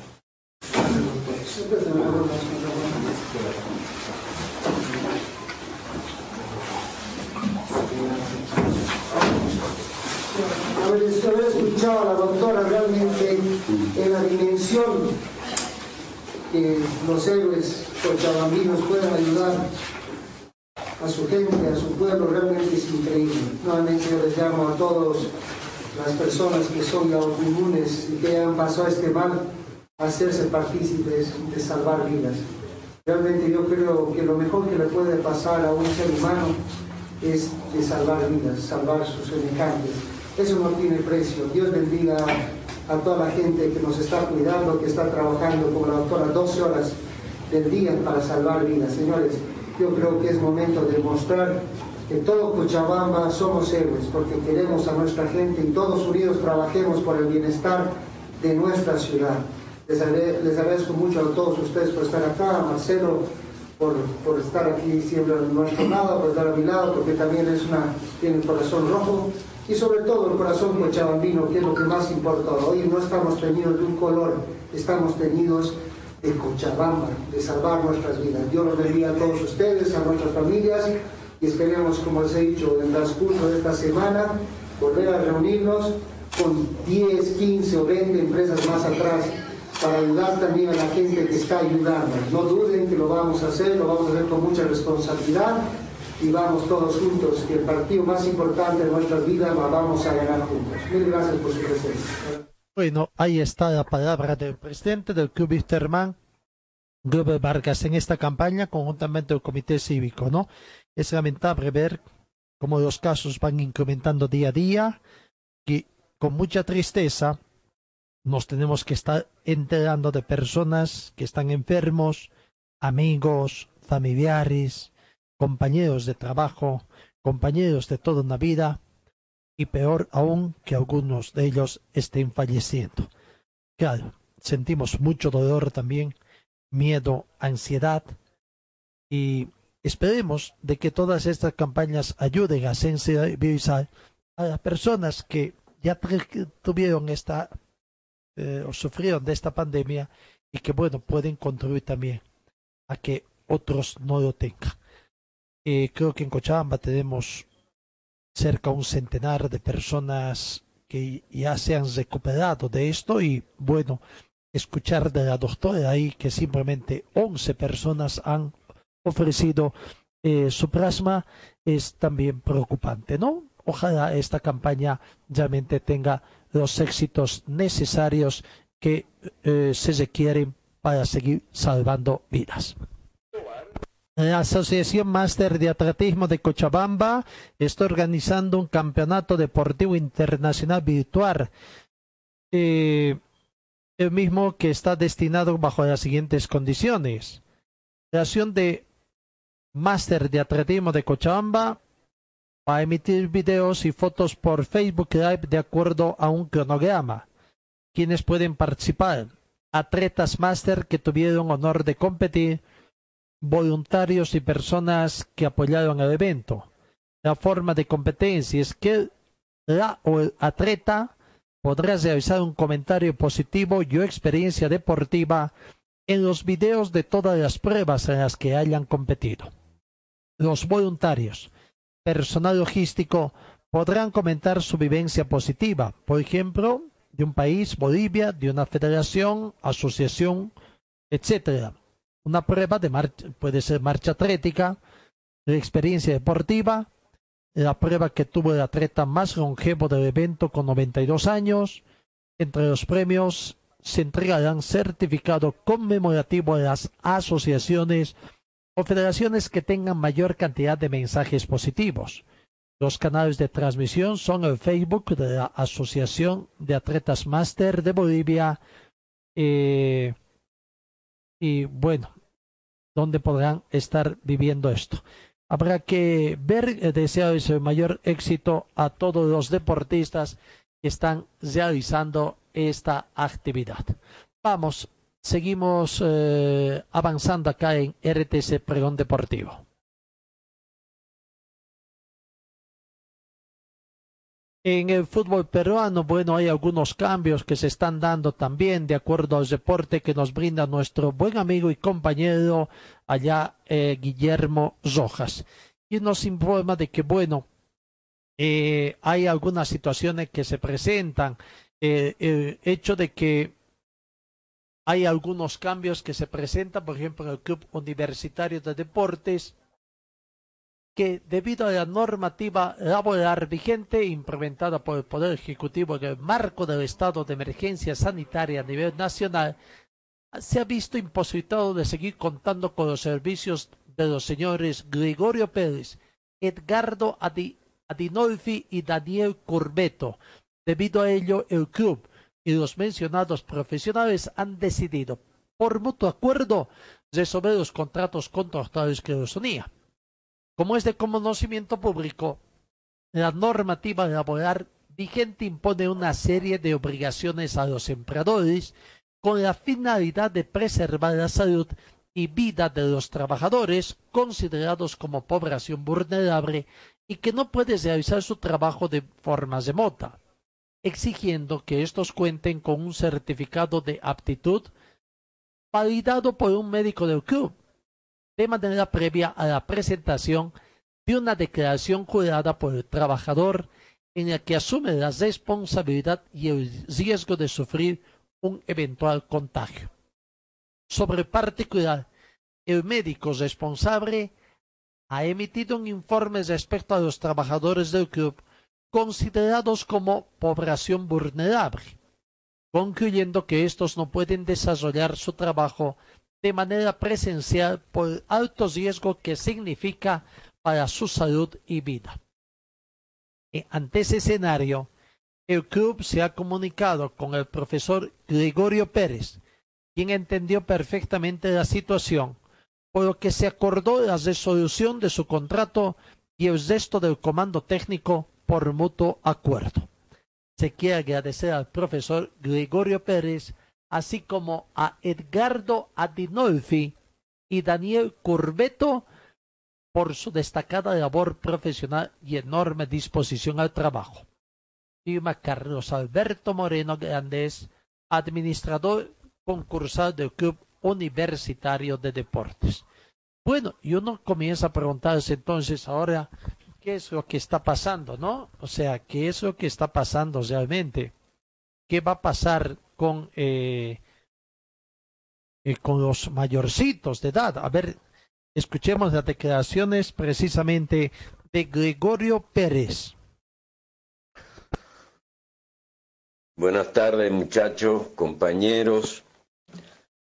Haber, escuchado a la doctora realmente en la dimensión que los héroes cochabambinos puedan ayudar a su gente, a su pueblo, realmente es increíble. Nuevamente yo les llamo a todas las personas que son inmunes y que han pasado este mal hacerse partícipes de salvar vidas. Realmente yo creo que lo mejor que le puede pasar a un ser humano es de salvar vidas, salvar sus semejantes. Eso no tiene precio. Dios bendiga a toda la gente que nos está cuidando, que está trabajando como la doctora 12 horas del día para salvar vidas. Señores, yo creo que es momento de mostrar que todo Cochabamba somos héroes, porque queremos a nuestra gente y todos unidos trabajemos por el bienestar de nuestra ciudad. Les, agradezco mucho a todos ustedes por estar acá, a Marcelo por, por estar aquí siempre a nuestro lado, por estar a mi lado, porque también es una, tiene el corazón rojo y sobre todo el corazón cochabambino, que es lo que más importa. Hoy no estamos tenidos de un color, estamos tenidos de Cochabamba, de salvar nuestras vidas. Dios los bendiga a todos ustedes, a nuestras familias y esperemos, como les he dicho, en el transcurso de esta semana, volver a reunirnos con 10, 15 o 20 empresas más atrás para ayudar también a la gente que está ayudando. No duden que lo vamos a hacer, lo vamos a hacer con mucha responsabilidad y vamos todos juntos, que el partido más importante de nuestras vidas lo vamos a ganar juntos. Mil gracias por su presencia. Bueno, ahí está la palabra del presidente del Club Wisterman, Glover Vargas, en esta campaña conjuntamente el Comité Cívico, ¿no? Es lamentable ver cómo los casos van incrementando día a día y con mucha tristeza nos tenemos que estar enterando de personas que están enfermos, amigos, familiares, compañeros de trabajo, compañeros de toda una vida, y peor aún que algunos de ellos estén falleciendo. Claro, sentimos mucho dolor también, miedo, ansiedad, y esperemos de que todas estas campañas ayuden a sensibilizar a las personas que ya tuvieron esta eh, o sufrieron de esta pandemia y que bueno pueden contribuir también a que otros no lo tengan. Eh, creo que en Cochabamba tenemos cerca de un centenar de personas que ya se han recuperado de esto y bueno, escuchar de la doctora ahí que simplemente 11 personas han ofrecido eh, su plasma es también preocupante, ¿no? Ojalá esta campaña realmente tenga los éxitos necesarios que eh, se requieren para seguir salvando vidas. La Asociación Máster de Atletismo de Cochabamba está organizando un campeonato deportivo internacional virtual, eh, el mismo que está destinado bajo las siguientes condiciones. La Asociación de Máster de Atletismo de Cochabamba a emitir videos y fotos por Facebook Live de acuerdo a un cronograma. Quienes pueden participar? Atletas máster que tuvieron honor de competir, voluntarios y personas que apoyaron el evento. La forma de competencia es que la o el atleta podrá realizar un comentario positivo y experiencia deportiva en los videos de todas las pruebas en las que hayan competido. Los voluntarios personal logístico podrán comentar su vivencia positiva, por ejemplo, de un país, Bolivia, de una federación, asociación, etc. una prueba de marcha, puede ser marcha atlética, de experiencia deportiva, la prueba que tuvo el atleta más longevo del evento con 92 años. Entre los premios se entregarán certificado conmemorativo a las asociaciones o federaciones que tengan mayor cantidad de mensajes positivos. Los canales de transmisión son el Facebook de la Asociación de Atletas Master de Bolivia eh, y bueno, donde podrán estar viviendo esto. Habrá que ver, eh, desearles el mayor éxito a todos los deportistas que están realizando esta actividad. Vamos, seguimos eh, avanzando acá en RTC Pregón Deportivo. En el fútbol peruano, bueno, hay algunos cambios que se están dando también de acuerdo al deporte que nos brinda nuestro buen amigo y compañero allá, eh, Guillermo Rojas. Y nos informa de que, bueno, eh, hay algunas situaciones que se presentan. El hecho de que hay algunos cambios que se presentan, por ejemplo, en el Club Universitario de Deportes, que debido a la normativa laboral vigente implementada por el Poder Ejecutivo en el marco del estado de emergencia sanitaria a nivel nacional, se ha visto imposibilitado de seguir contando con los servicios de los señores Gregorio Pérez, Edgardo Adinolfi y Daniel Curbeto. Debido a ello, el club y los mencionados profesionales han decidido, por mutuo acuerdo, resolver los contratos contractuales que los unía. Como es de conocimiento público, la normativa laboral vigente impone una serie de obligaciones a los empleadores con la finalidad de preservar la salud y vida de los trabajadores considerados como población vulnerable y que no pueden realizar su trabajo de forma remota, exigiendo que estos cuenten con un certificado de aptitud validado por un médico del club de manera previa a la presentación de una declaración jurada por el trabajador en la que asume la responsabilidad y el riesgo de sufrir un eventual contagio. Sobre particular, el médico responsable ha emitido un informe respecto a los trabajadores del club considerados como población vulnerable, concluyendo que estos no pueden desarrollar su trabajo de manera presencial por alto riesgo que significa para su salud y vida. E ante ese escenario, el club se ha comunicado con el profesor Gregorio Pérez, quien entendió perfectamente la situación, por lo que se acordó la resolución de su contrato y el resto del comando técnico por mutuo acuerdo. Se quiere agradecer al profesor Gregorio Pérez así como a Edgardo Adinolfi y Daniel Curbeto por su destacada labor profesional y enorme disposición al trabajo. Firma Carlos Alberto Moreno Grandes, administrador concursal del Club Universitario de Deportes. Bueno, y uno comienza a preguntarse entonces ahora qué es lo que está pasando, ¿no? O sea, qué es lo que está pasando realmente. ¿Qué va a pasar con, eh, eh, con los mayorcitos de edad. A ver, escuchemos las declaraciones precisamente de Gregorio Pérez. Buenas tardes, muchachos, compañeros.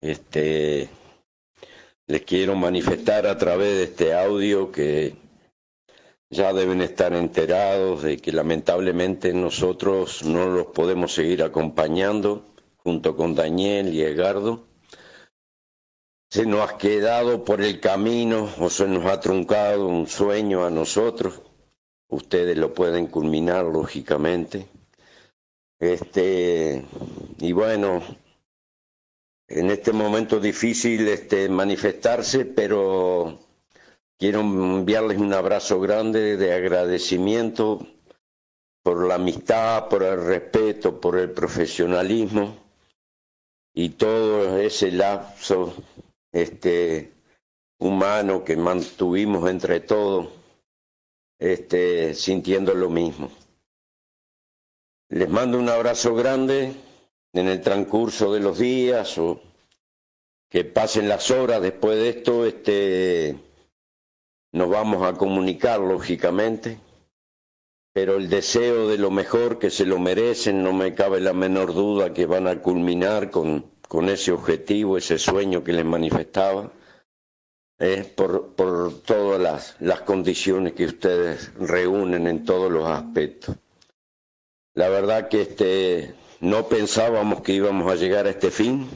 Este, les quiero manifestar a través de este audio que ya deben estar enterados de que lamentablemente nosotros no los podemos seguir acompañando junto con Daniel y Edgardo. Se nos ha quedado por el camino o se nos ha truncado un sueño a nosotros. Ustedes lo pueden culminar, lógicamente. Este, y bueno, en este momento difícil este, manifestarse, pero quiero enviarles un abrazo grande de agradecimiento por la amistad, por el respeto, por el profesionalismo y todo ese lapso este humano que mantuvimos entre todos este sintiendo lo mismo. Les mando un abrazo grande en el transcurso de los días o que pasen las horas después de esto, este, nos vamos a comunicar lógicamente, pero el deseo de lo mejor que se lo merecen, no me cabe la menor duda que van a culminar con, con ese objetivo, ese sueño que les manifestaba, eh, por, por todas las, las condiciones que ustedes reúnen en todos los aspectos. La verdad que este, no pensábamos que íbamos a llegar a este fin,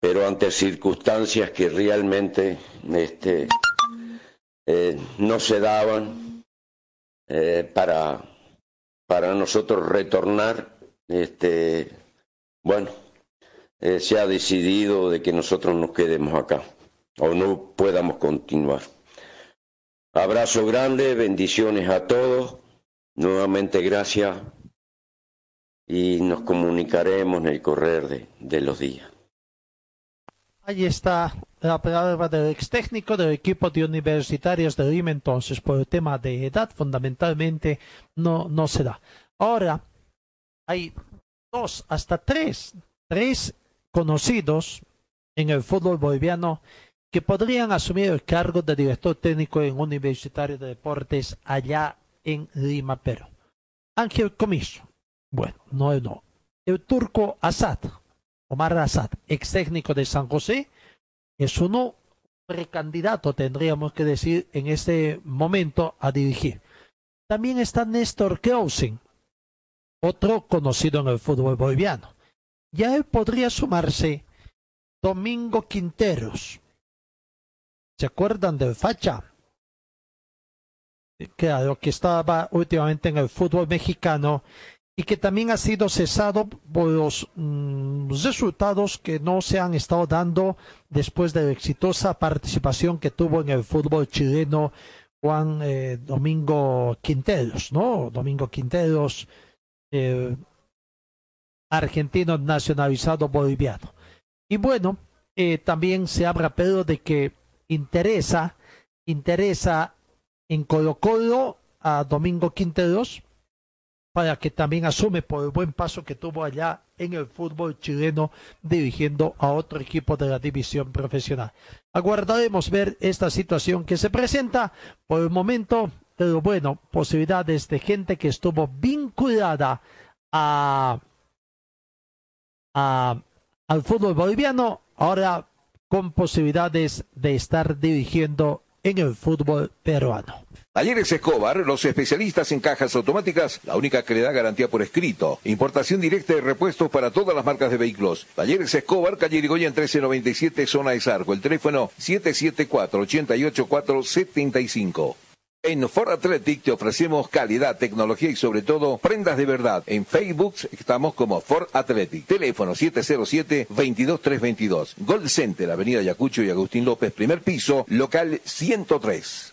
pero ante circunstancias que realmente este, eh, no se daban eh, para, para nosotros retornar, este, bueno, eh, se ha decidido de que nosotros nos quedemos acá o no podamos continuar. Abrazo grande, bendiciones a todos, nuevamente gracias y nos comunicaremos en el correr de, de los días. Ahí está la palabra del ex técnico del equipo de universitarios de Lima, entonces, por el tema de edad, fundamentalmente no, no se da. Ahora, hay dos, hasta tres, tres conocidos en el fútbol boliviano que podrían asumir el cargo de director técnico en Universitario de Deportes allá en Lima, Perú. Ángel Comiso, bueno, no, no. El turco Assad, Omar Assad, ex técnico de San José, es uno precandidato, tendríamos que decir, en este momento a dirigir. También está Néstor Clausen, otro conocido en el fútbol boliviano. Ya él podría sumarse Domingo Quinteros. ¿Se acuerdan del Facha? Claro, que estaba últimamente en el fútbol mexicano y que también ha sido cesado por los mm, resultados que no se han estado dando después de la exitosa participación que tuvo en el fútbol chileno Juan eh, Domingo Quinteros, ¿no? Domingo Quinteros, eh, argentino nacionalizado boliviano. Y bueno, eh, también se habla pero de que interesa, interesa en Colo Colo a Domingo Quinteros para que también asume por el buen paso que tuvo allá en el fútbol chileno dirigiendo a otro equipo de la división profesional. Aguardaremos ver esta situación que se presenta por el momento, pero bueno, posibilidades de gente que estuvo vinculada a, al fútbol boliviano, ahora con posibilidades de estar dirigiendo en el fútbol peruano. Talleres Escobar, los especialistas en cajas automáticas, la única que le da garantía por escrito. Importación directa de repuestos para todas las marcas de vehículos. Talleres Escobar, calle Irigoyen 1397, zona de Sarco. El teléfono 774-88475. En Ford Athletic te ofrecemos calidad, tecnología y sobre todo prendas de verdad. En Facebook estamos como Ford Athletic. Teléfono 707-22322. Gold Center, Avenida Yacucho y Agustín López, primer piso, local 103.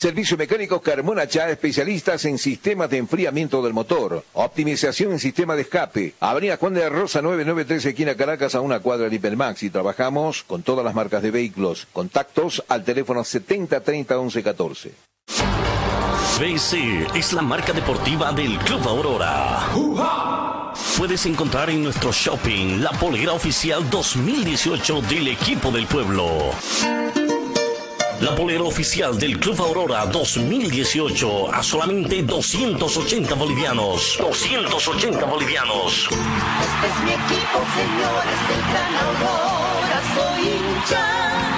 Servicio mecánico Carmona Chá, especialistas en sistemas de enfriamiento del motor, optimización en sistema de escape. Avenida Juan de Rosa 993, esquina Caracas, a una cuadra de Hipermax. Y trabajamos con todas las marcas de vehículos. Contactos al teléfono 7030 1114. BC es la marca deportiva del Club Aurora. Puedes encontrar en nuestro shopping la polera oficial 2018 del equipo del pueblo. La polera oficial del Club Aurora 2018 a solamente 280 bolivianos. 280 bolivianos. Este es mi equipo, señores del Gran Aurora, soy.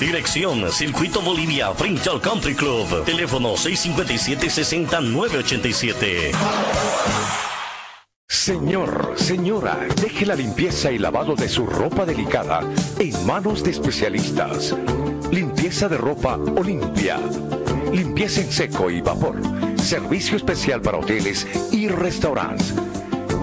Dirección Circuito Bolivia frente Country Club. Teléfono 657-60987. Señor, señora, deje la limpieza y lavado de su ropa delicada en manos de especialistas. Limpieza de ropa Olimpia. Limpieza en seco y vapor. Servicio especial para hoteles y restaurantes.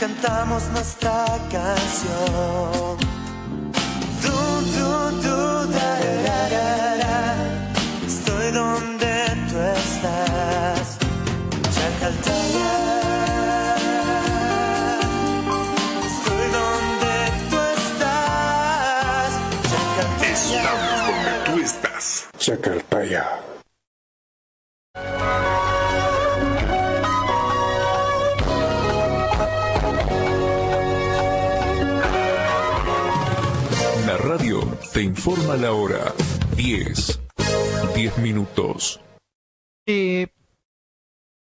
cantamos nuestra canción. Du, du, du, da, da, da, da. Estoy donde tú estás. Chacaltaya. Estoy donde tú estás. Chacaltaya. Informa la hora. 10. 10 minutos. Eh,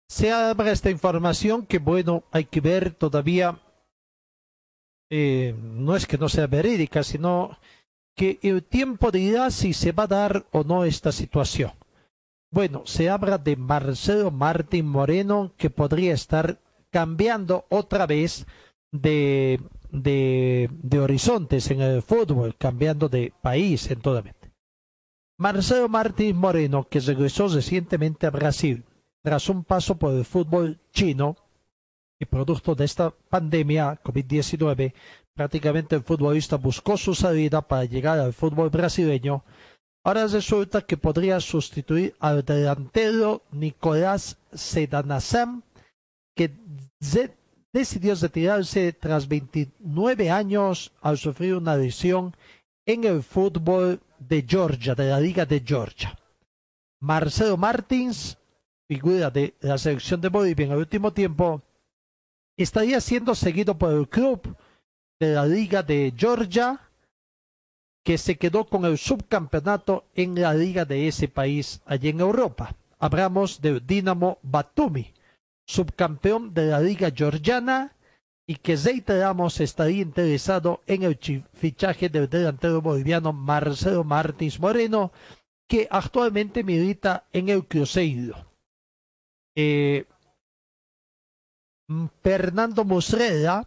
se abra esta información que, bueno, hay que ver todavía. eh, no es que no sea verídica, sino que el tiempo dirá si se va a dar o no esta situación. Bueno, se habla de Marcelo Martín Moreno que podría estar cambiando otra vez de, de, horizontes en el fútbol, cambiando de país en toda mente. Marcelo Martín Moreno, que regresó recientemente a Brasil tras un paso por el fútbol chino y producto de esta pandemia COVID-19, prácticamente el futbolista buscó su salida para llegar al fútbol brasileño. Ahora resulta que podría sustituir al delantero Nicolás Sedanazam, que decidió retirarse tras 29 años al sufrir una lesión en el fútbol de Georgia, de la Liga de Georgia. Marcelo Martins, figura de la selección de Bolivia en el último tiempo, estaría siendo seguido por el club de la Liga de Georgia, que se quedó con el subcampeonato en la liga de ese país allí en Europa. Hablamos del Dinamo Batumi, subcampeón de la liga georgiana y que reiteramos estaría interesado en el fichaje del delantero boliviano Marcelo Martins Moreno, que actualmente milita en el Cruzeiro. Eh, mm, Fernando Muslera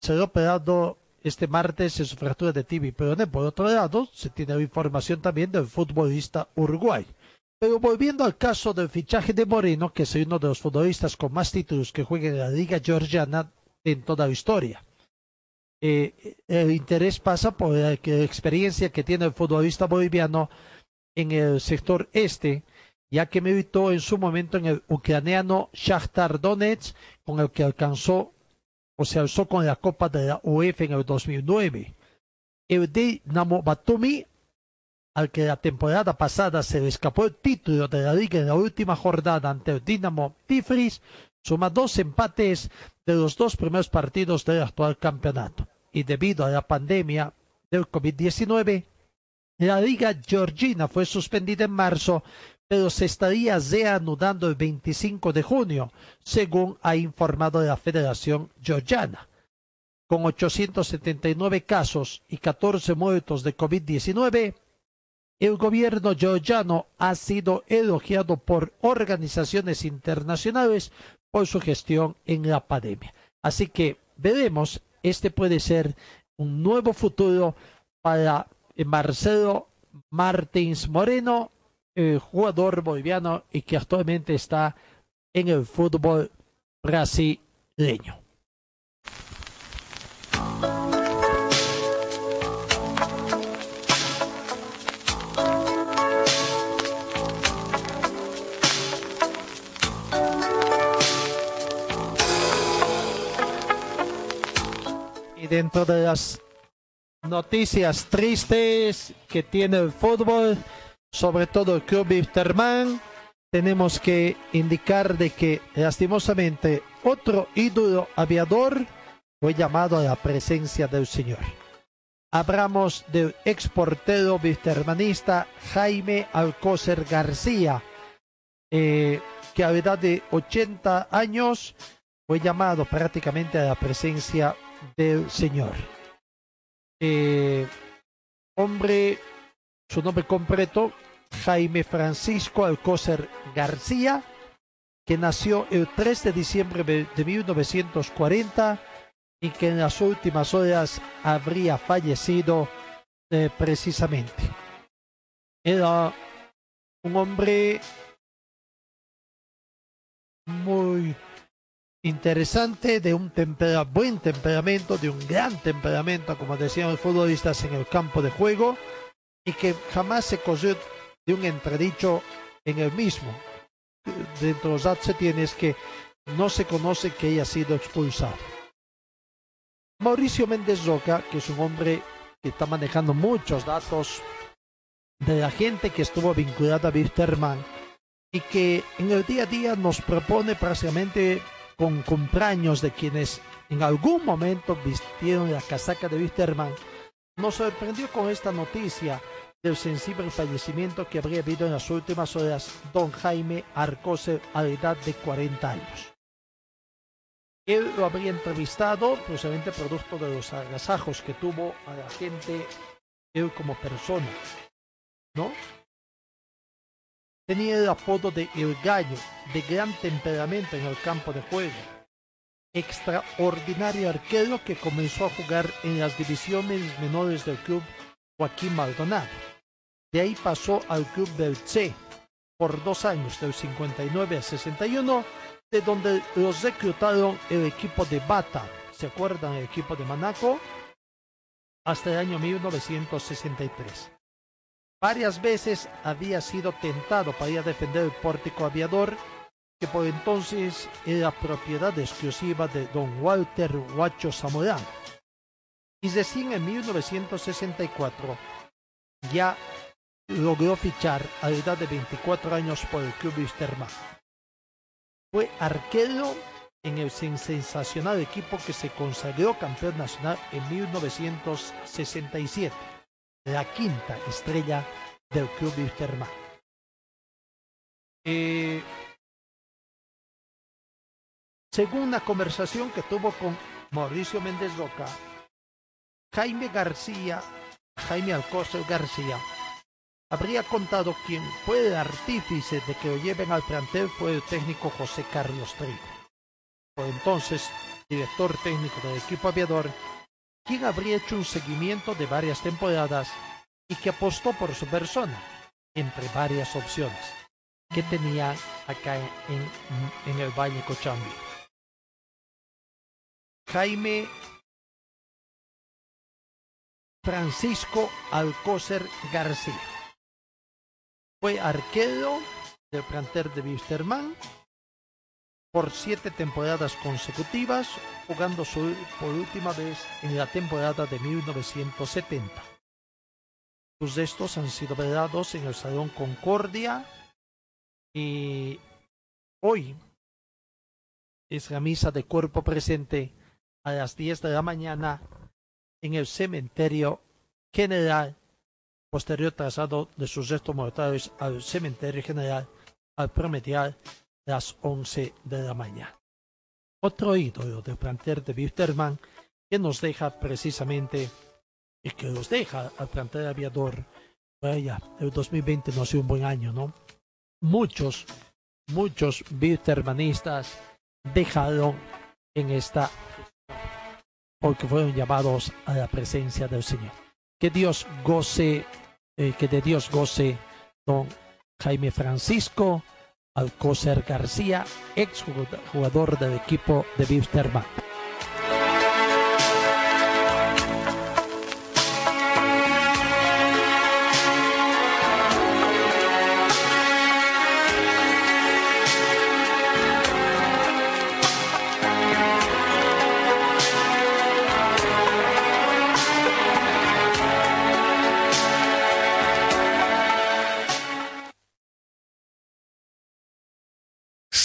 será operado este martes en su fractura de tibia y peroné. Por otro lado, se tiene información también del futbolista uruguay. Pero volviendo al caso del fichaje de Moreno, que es uno de los futbolistas con más títulos que juega en la Liga Georgiana en toda la historia. Eh, el interés pasa por la experiencia que tiene el futbolista boliviano en el sector este, ya que militó en su momento en el ucraniano Shakhtar Donetsk, con el que alcanzó o se alzó con la Copa de la UEFA en el 2009. El Dinamo Batumi, al que la temporada pasada se le escapó el título de la liga en la última jornada ante el Dinamo Tiflis, suma dos empates de los dos primeros partidos del actual campeonato. Y debido a la pandemia del COVID-19, la liga georgina fue suspendida en marzo, pero se estaría reanudando el 25 de junio, según ha informado la Federación Georgiana. Con 879 casos y 14 muertos de COVID-19, el gobierno georgiano ha sido elogiado por organizaciones internacionales por su gestión en la pandemia. Así que veremos, este puede ser un nuevo futuro para eh, Marcelo Martins Moreno, el jugador boliviano y que actualmente está en el fútbol brasileño. Dentro de las noticias tristes que tiene el fútbol, sobre todo el club Wisterman, tenemos que indicar de que lastimosamente otro ídolo aviador fue llamado a la presencia del Señor. Hablamos del ex portero vistermanista Jaime Alcócer García, eh, que a la edad de 80 años fue llamado prácticamente a la presencia del Señor. Eh, hombre, su nombre completo, Jaime Francisco Alcócer García, que nació el 3 de diciembre de 1940 y que en las últimas horas habría fallecido eh, precisamente. Era un hombre muy interesante, de un buen temperamento, de un gran temperamento, como decían los futbolistas en el campo de juego, y que jamás se cogió de un entredicho en el mismo. Dentro de los datos se tiene es que no se conoce que haya sido expulsado. Mauricio Méndez Roca, que es un hombre que está manejando muchos datos de la gente que estuvo vinculada a Wisterman y que en el día a día nos propone prácticamente con cumpleaños de quienes en algún momento vistieron la casaca de Wisterman, nos sorprendió con esta noticia del sensible fallecimiento que habría habido en las últimas horas don Jaime Arcose a la edad de 40 años. Él lo habría entrevistado, precisamente producto de los agasajos que tuvo a la gente, él como persona, ¿no? Tenía el apodo de El Gallo, de gran temperamento en el campo de juego. Extraordinario arquero que comenzó a jugar en las divisiones menores del club Joaquín Maldonado. De ahí pasó al club del C por dos años, del 59 al 61, de donde los reclutaron el equipo de Bata, ¿se acuerdan? El equipo de Manaco, hasta el año 1963. Varias veces había sido tentado para ir a defender el pórtico aviador, que por entonces era propiedad exclusiva de don Walter Huacho Zamorano. Y recién en 1964 ya logró fichar a la edad de 24 años por el club Wisterman. Fue arquero en el sensacional equipo que se consagró campeón nacional en 1967, la quinta estrella del club Wisterman. Eh, según una conversación que tuvo con Mauricio Méndez Roca, Jaime García, Jaime Alcócer García, habría contado quien fue el artífice de que lo lleven al plantel fue el técnico José Carlos Trigo. Por entonces, director técnico del equipo aviador, quien habría hecho un seguimiento de varias temporadas y que apostó por su persona, entre varias opciones que tenía acá en, el Valle Cochambi. Jaime Francisco Alcócer García. Fue arquero del planter de Wisterman por siete temporadas consecutivas, jugando su, por última vez en la temporada de 1970. Sus restos han sido velados en el Salón Concordia y hoy es la misa de cuerpo presente a las 10 de la mañana en el cementerio general, posterior traslado de sus restos mortales al cementerio general al promediar las 11 de la mañana. Otro ídolo del plantel de Wisterman que nos deja precisamente y que nos deja al plantel aviador. Vaya, el 2020 no ha sido un buen año, ¿no? Muchos, muchos Wistermanistas dejaron en esta porque fueron llamados a la presencia del Señor. Que Dios goce, eh, que de Dios goce don Jaime Francisco Alcócer García, ex jugador del equipo de Wisterman.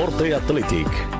Forte Athletic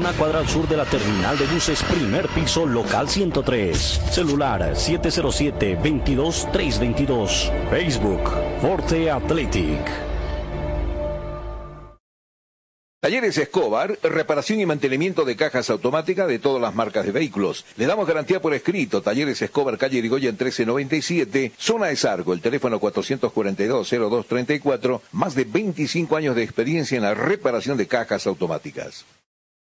una cuadra al sur de la terminal de buses, primer piso, local 103. Celular 707-22-322. Facebook, Forte Athletic. Talleres Escobar, reparación y mantenimiento de cajas automáticas de todas las marcas de vehículos. Le damos garantía por escrito. Talleres Escobar, calle Irigoyen 1397, zona de Sargo, el teléfono 442-0234, más de 25 años de experiencia en la reparación de cajas automáticas.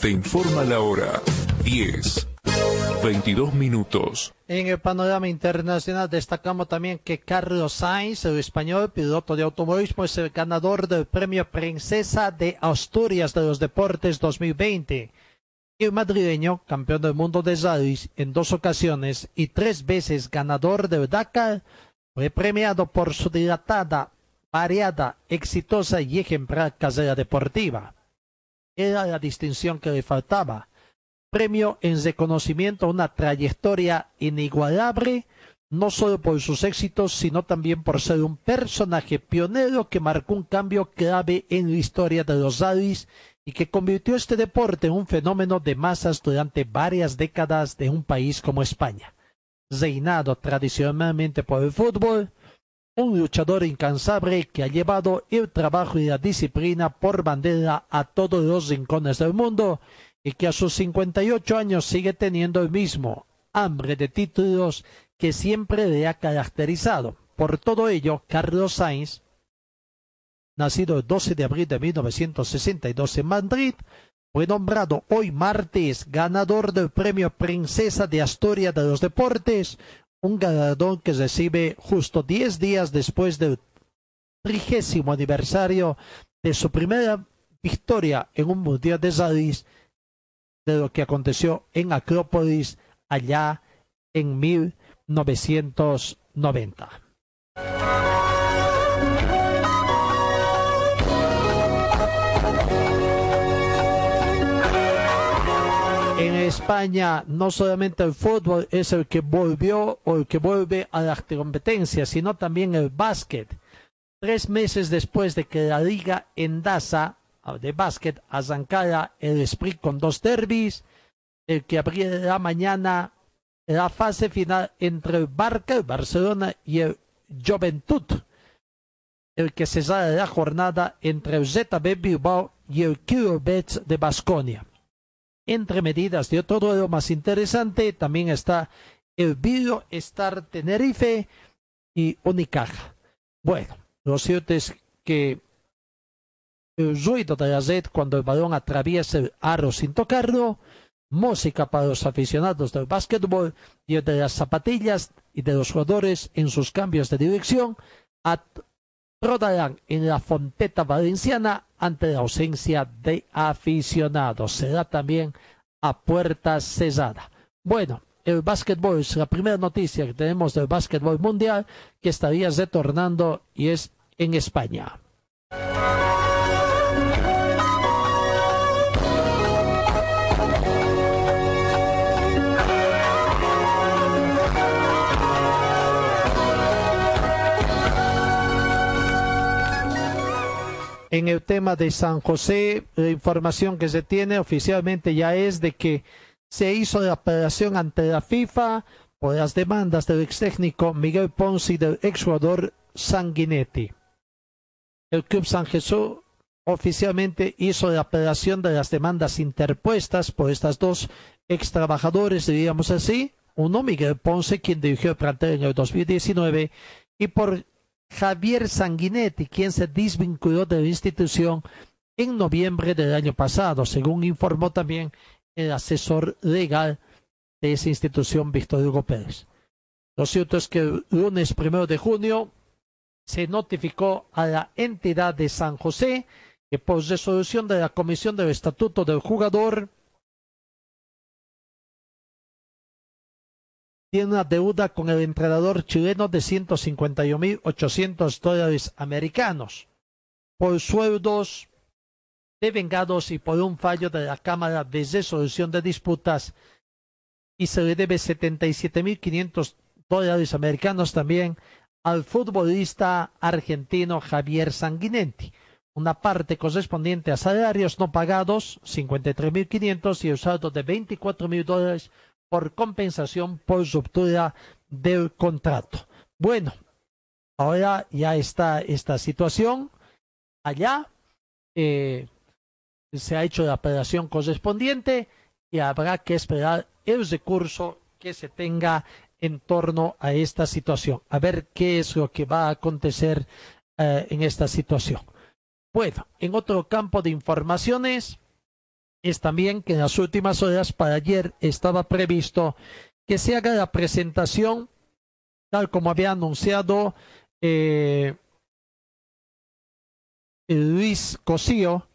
Te informa la hora 10, 22 minutos. En el panorama internacional destacamos también que Carlos Sainz, el español piloto de automovilismo, es el ganador del premio Princesa de Asturias de los Deportes 2020. Y el madrileño, campeón del mundo de rallies en dos ocasiones y tres veces ganador del Dakar, fue premiado por su dilatada, variada, exitosa y ejemplar carrera deportiva. Era la distinción que le faltaba premio en reconocimiento a una trayectoria inigualable, no solo por sus éxitos, sino también por ser un personaje pionero que marcó un cambio clave en la historia de los rallies y que convirtió este deporte en un fenómeno de masas durante varias décadas de un país como España. Reinado tradicionalmente por el fútbol, un luchador incansable que ha llevado el trabajo y la disciplina por bandera a todos los rincones del mundo y que a sus 58 años sigue teniendo el mismo hambre de títulos que siempre le ha caracterizado. Por todo ello, Carlos Sainz, nacido el 12 de abril de 1962 en Madrid, fue nombrado hoy martes ganador del premio Princesa de Asturias de los Deportes, un galardón que recibe justo 10 días después del trigésimo aniversario de su primera victoria en un Mundial de Rallys de lo que aconteció en Acrópolis allá en 1990. España no solamente el fútbol es el que volvió o el que vuelve a las competencias, sino también el básquet. Tres meses después de que la liga Endasa de básquet arrancará el sprint con dos derbis, el que abrirá mañana la fase final entre el Barca, el Barcelona y el Juventud, el que cesará la jornada entre el ZB Bilbao y el Kilobets de Basconia. Entre medidas de otro duelo más interesante también está el Vilo Star Tenerife y Unicaja. Bueno, lo cierto es que el ruido de la red cuando el balón atraviesa el aro sin tocarlo, música para los aficionados del básquetbol y de las zapatillas y de los jugadores en sus cambios de dirección, rodarán en la Fonteta Valenciana ante la ausencia de aficionados. Será también a puerta cesada. Bueno, el básquetbol es la primera noticia que tenemos del básquetbol mundial que estaría retornando y es en España. En el tema de San José, la información que se tiene oficialmente ya es de que se hizo la apelación ante la FIFA por las demandas del ex técnico Miguel Ponce y del ex jugador Sanguinetti. El Club San Jesús oficialmente hizo la apelación de las demandas interpuestas por estas dos ex trabajadores, diríamos así, uno Miguel Ponce, quien dirigió el plantel en el 2019, y por Javier Sanguinetti, quien se desvinculó de la institución en noviembre del año pasado, según informó también el asesor legal de esa institución, Víctor Hugo Pérez. Lo cierto es que el lunes primero de junio se notificó a la entidad de San José que por resolución de la Comisión del Estatuto del Jugador tiene una deuda con el entrenador chileno de 151.800 dólares americanos por sueldos devengados y por un fallo de la Cámara de Resolución de Disputas y se le debe 77.500 dólares americanos también al futbolista argentino Javier Sanguinetti. Una parte correspondiente a salarios no pagados, 53.500 y el saldo de 24.000 dólares por compensación por ruptura del contrato. Bueno, ahora ya está esta situación allá. Eh, se ha hecho la operación correspondiente y habrá que esperar el recurso que se tenga en torno a esta situación. A ver qué es lo que va a acontecer eh, en esta situación. Bueno, en otro campo de informaciones, es también que en las últimas horas para ayer estaba previsto que se haga la presentación, tal como había anunciado eh, Luis Cosío,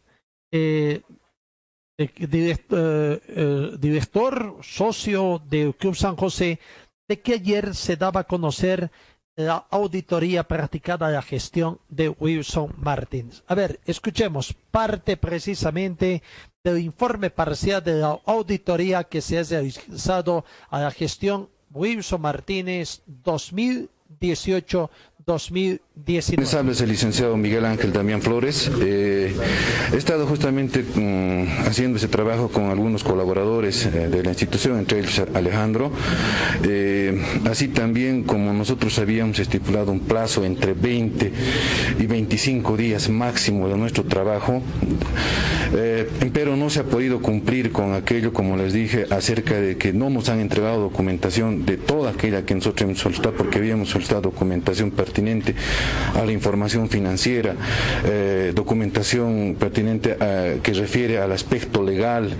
eh, director, eh, director, socio del Club San José, de que ayer se daba a conocer la auditoría practicada a la gestión de Wilson Martins. A ver, escuchemos parte precisamente del informe parcial de la auditoría que se ha realizado a la gestión Wilson Martínez 2018 2019. Les el licenciado Miguel Ángel Damián Flores. Eh, he estado justamente mm, haciendo ese trabajo con algunos colaboradores eh, de la institución, entre ellos Alejandro. Eh, así también como nosotros habíamos estipulado un plazo entre 20 y 25 días máximo de nuestro trabajo, pero no se ha podido cumplir con aquello, como les dije, acerca de que no nos han entregado documentación de toda aquella que nosotros hemos solicitado, porque habíamos solicitado documentación pertinente pertinente a la información financiera, eh, documentación pertinente que refiere al aspecto legal,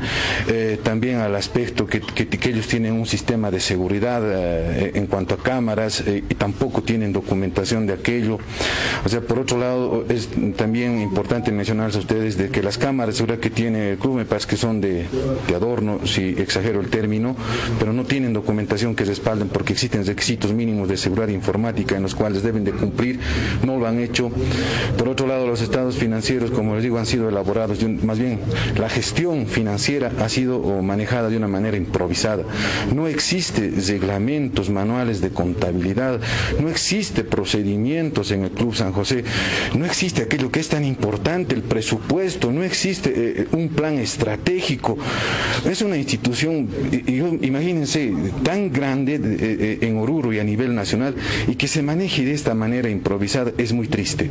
eh, también al aspecto que, ellos tienen un sistema de seguridad eh, en cuanto a cámaras y tampoco tienen documentación de aquello. O sea, por otro lado, es también importante mencionarles a ustedes de que las cámaras de que tiene el club me parece que son de, de adorno, si exagero el término, pero no tienen documentación que respalden porque existen requisitos mínimos de seguridad informática en los cuales deben de cumplir, no lo han hecho. Por otro lado, los estados financieros, como les digo, han sido elaborados, más bien la gestión financiera ha sido manejada de una manera improvisada. No existe reglamentos, manuales de contabilidad, no existe procedimientos en el Club San José no existe aquello que es tan importante, el presupuesto, no existe eh, un plan estratégico. Es una institución, imagínense, tan grande eh, en Oruro y a nivel nacional y que se maneje de esta manera improvisada es muy triste.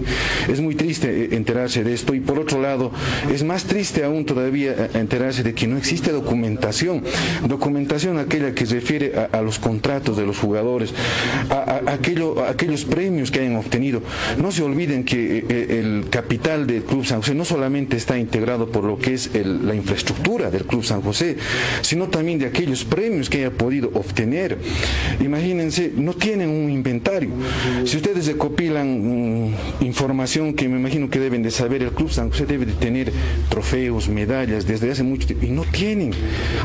Es muy triste enterarse de esto y por otro lado es más triste aún todavía enterarse de que no existe documentación, documentación aquella que se refiere a, los contratos de los jugadores, a, aquello, aquellos premios que hayan obtenido. No se olviden que eh, eh, el capital del Club San José no solamente está integrado por lo que es la infraestructura del Club San José, sino también de aquellos premios que haya podido obtener. Imagínense, no tienen un inventario. Si ustedes recopilan mm, información que me imagino que deben de saber, el Club San José debe de tener trofeos, medallas desde hace mucho tiempo, y no tienen.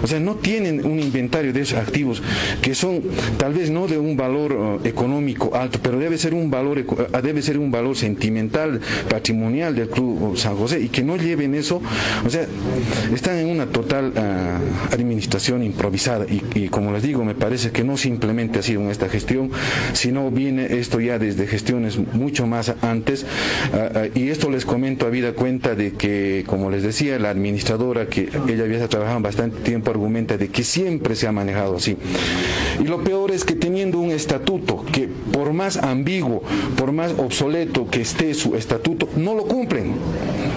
O sea, no tienen un inventario de esos activos que son tal vez no de un valor eh, económico alto, pero debe ser un valor, debe ser un valor sentimental, patrimonial del Club San José y que no lleven eso, o sea, están en una total ah, administración improvisada y, como les digo, me parece que no simplemente ha sido en esta gestión, sino viene esto ya desde gestiones mucho más antes ah, ah, y esto les comento a vida cuenta de que, como les decía, la administradora que ella había trabajado bastante tiempo argumenta de que siempre se ha manejado así. Y lo peor es que teniendo un estatuto que por más ambiguo, por más obsoleto que esté su estatuto, no lo cumplen.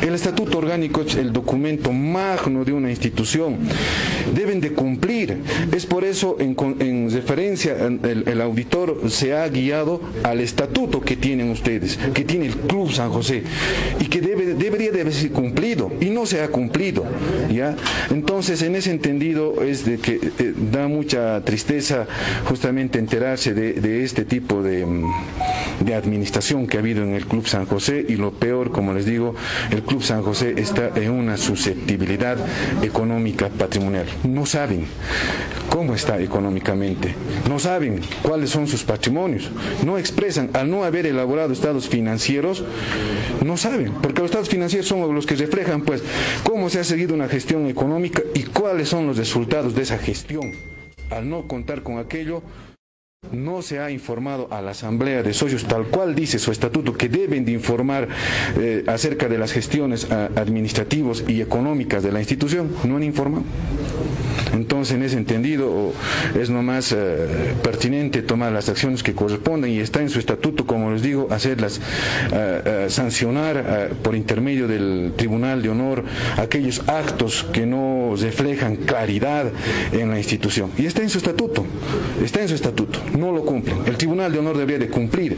El estatuto orgánico es el documento magno de una institución. Deben de cumplir. Es por eso, en, referencia, el, auditor se ha guiado al estatuto que tienen ustedes, que tiene el Club San José, y que debe, debería de haberse cumplido, y no se ha cumplido. ¿ya? Entonces, en ese entendido, es de que eh, da mucha tristeza justamente enterarse de, este tipo de, de administración que ha habido en el Club San José, y lo peor, como les digo, el Club San José está en una susceptibilidad económica patrimonial. No saben cómo está económicamente, no saben cuáles son sus patrimonios, no expresan, al no haber elaborado estados financieros, no saben, porque los estados financieros son los que reflejan pues cómo se ha seguido una gestión económica y cuáles son los resultados de esa gestión. Al no contar con aquello, no se ha informado a la Asamblea de Socios, tal cual dice su estatuto, que deben de informar eh, acerca de las gestiones ah, administrativas y económicas de la institución. No han informado. Entonces, en ese entendido, es nomás eh, pertinente tomar las acciones que corresponden y está en su estatuto, como les digo, hacerlas, eh, eh, sancionar por intermedio del Tribunal de Honor aquellos actos que no reflejan claridad en la institución. Y está en su estatuto, está en su estatuto, no lo cumplen. El Tribunal de Honor debería de cumplir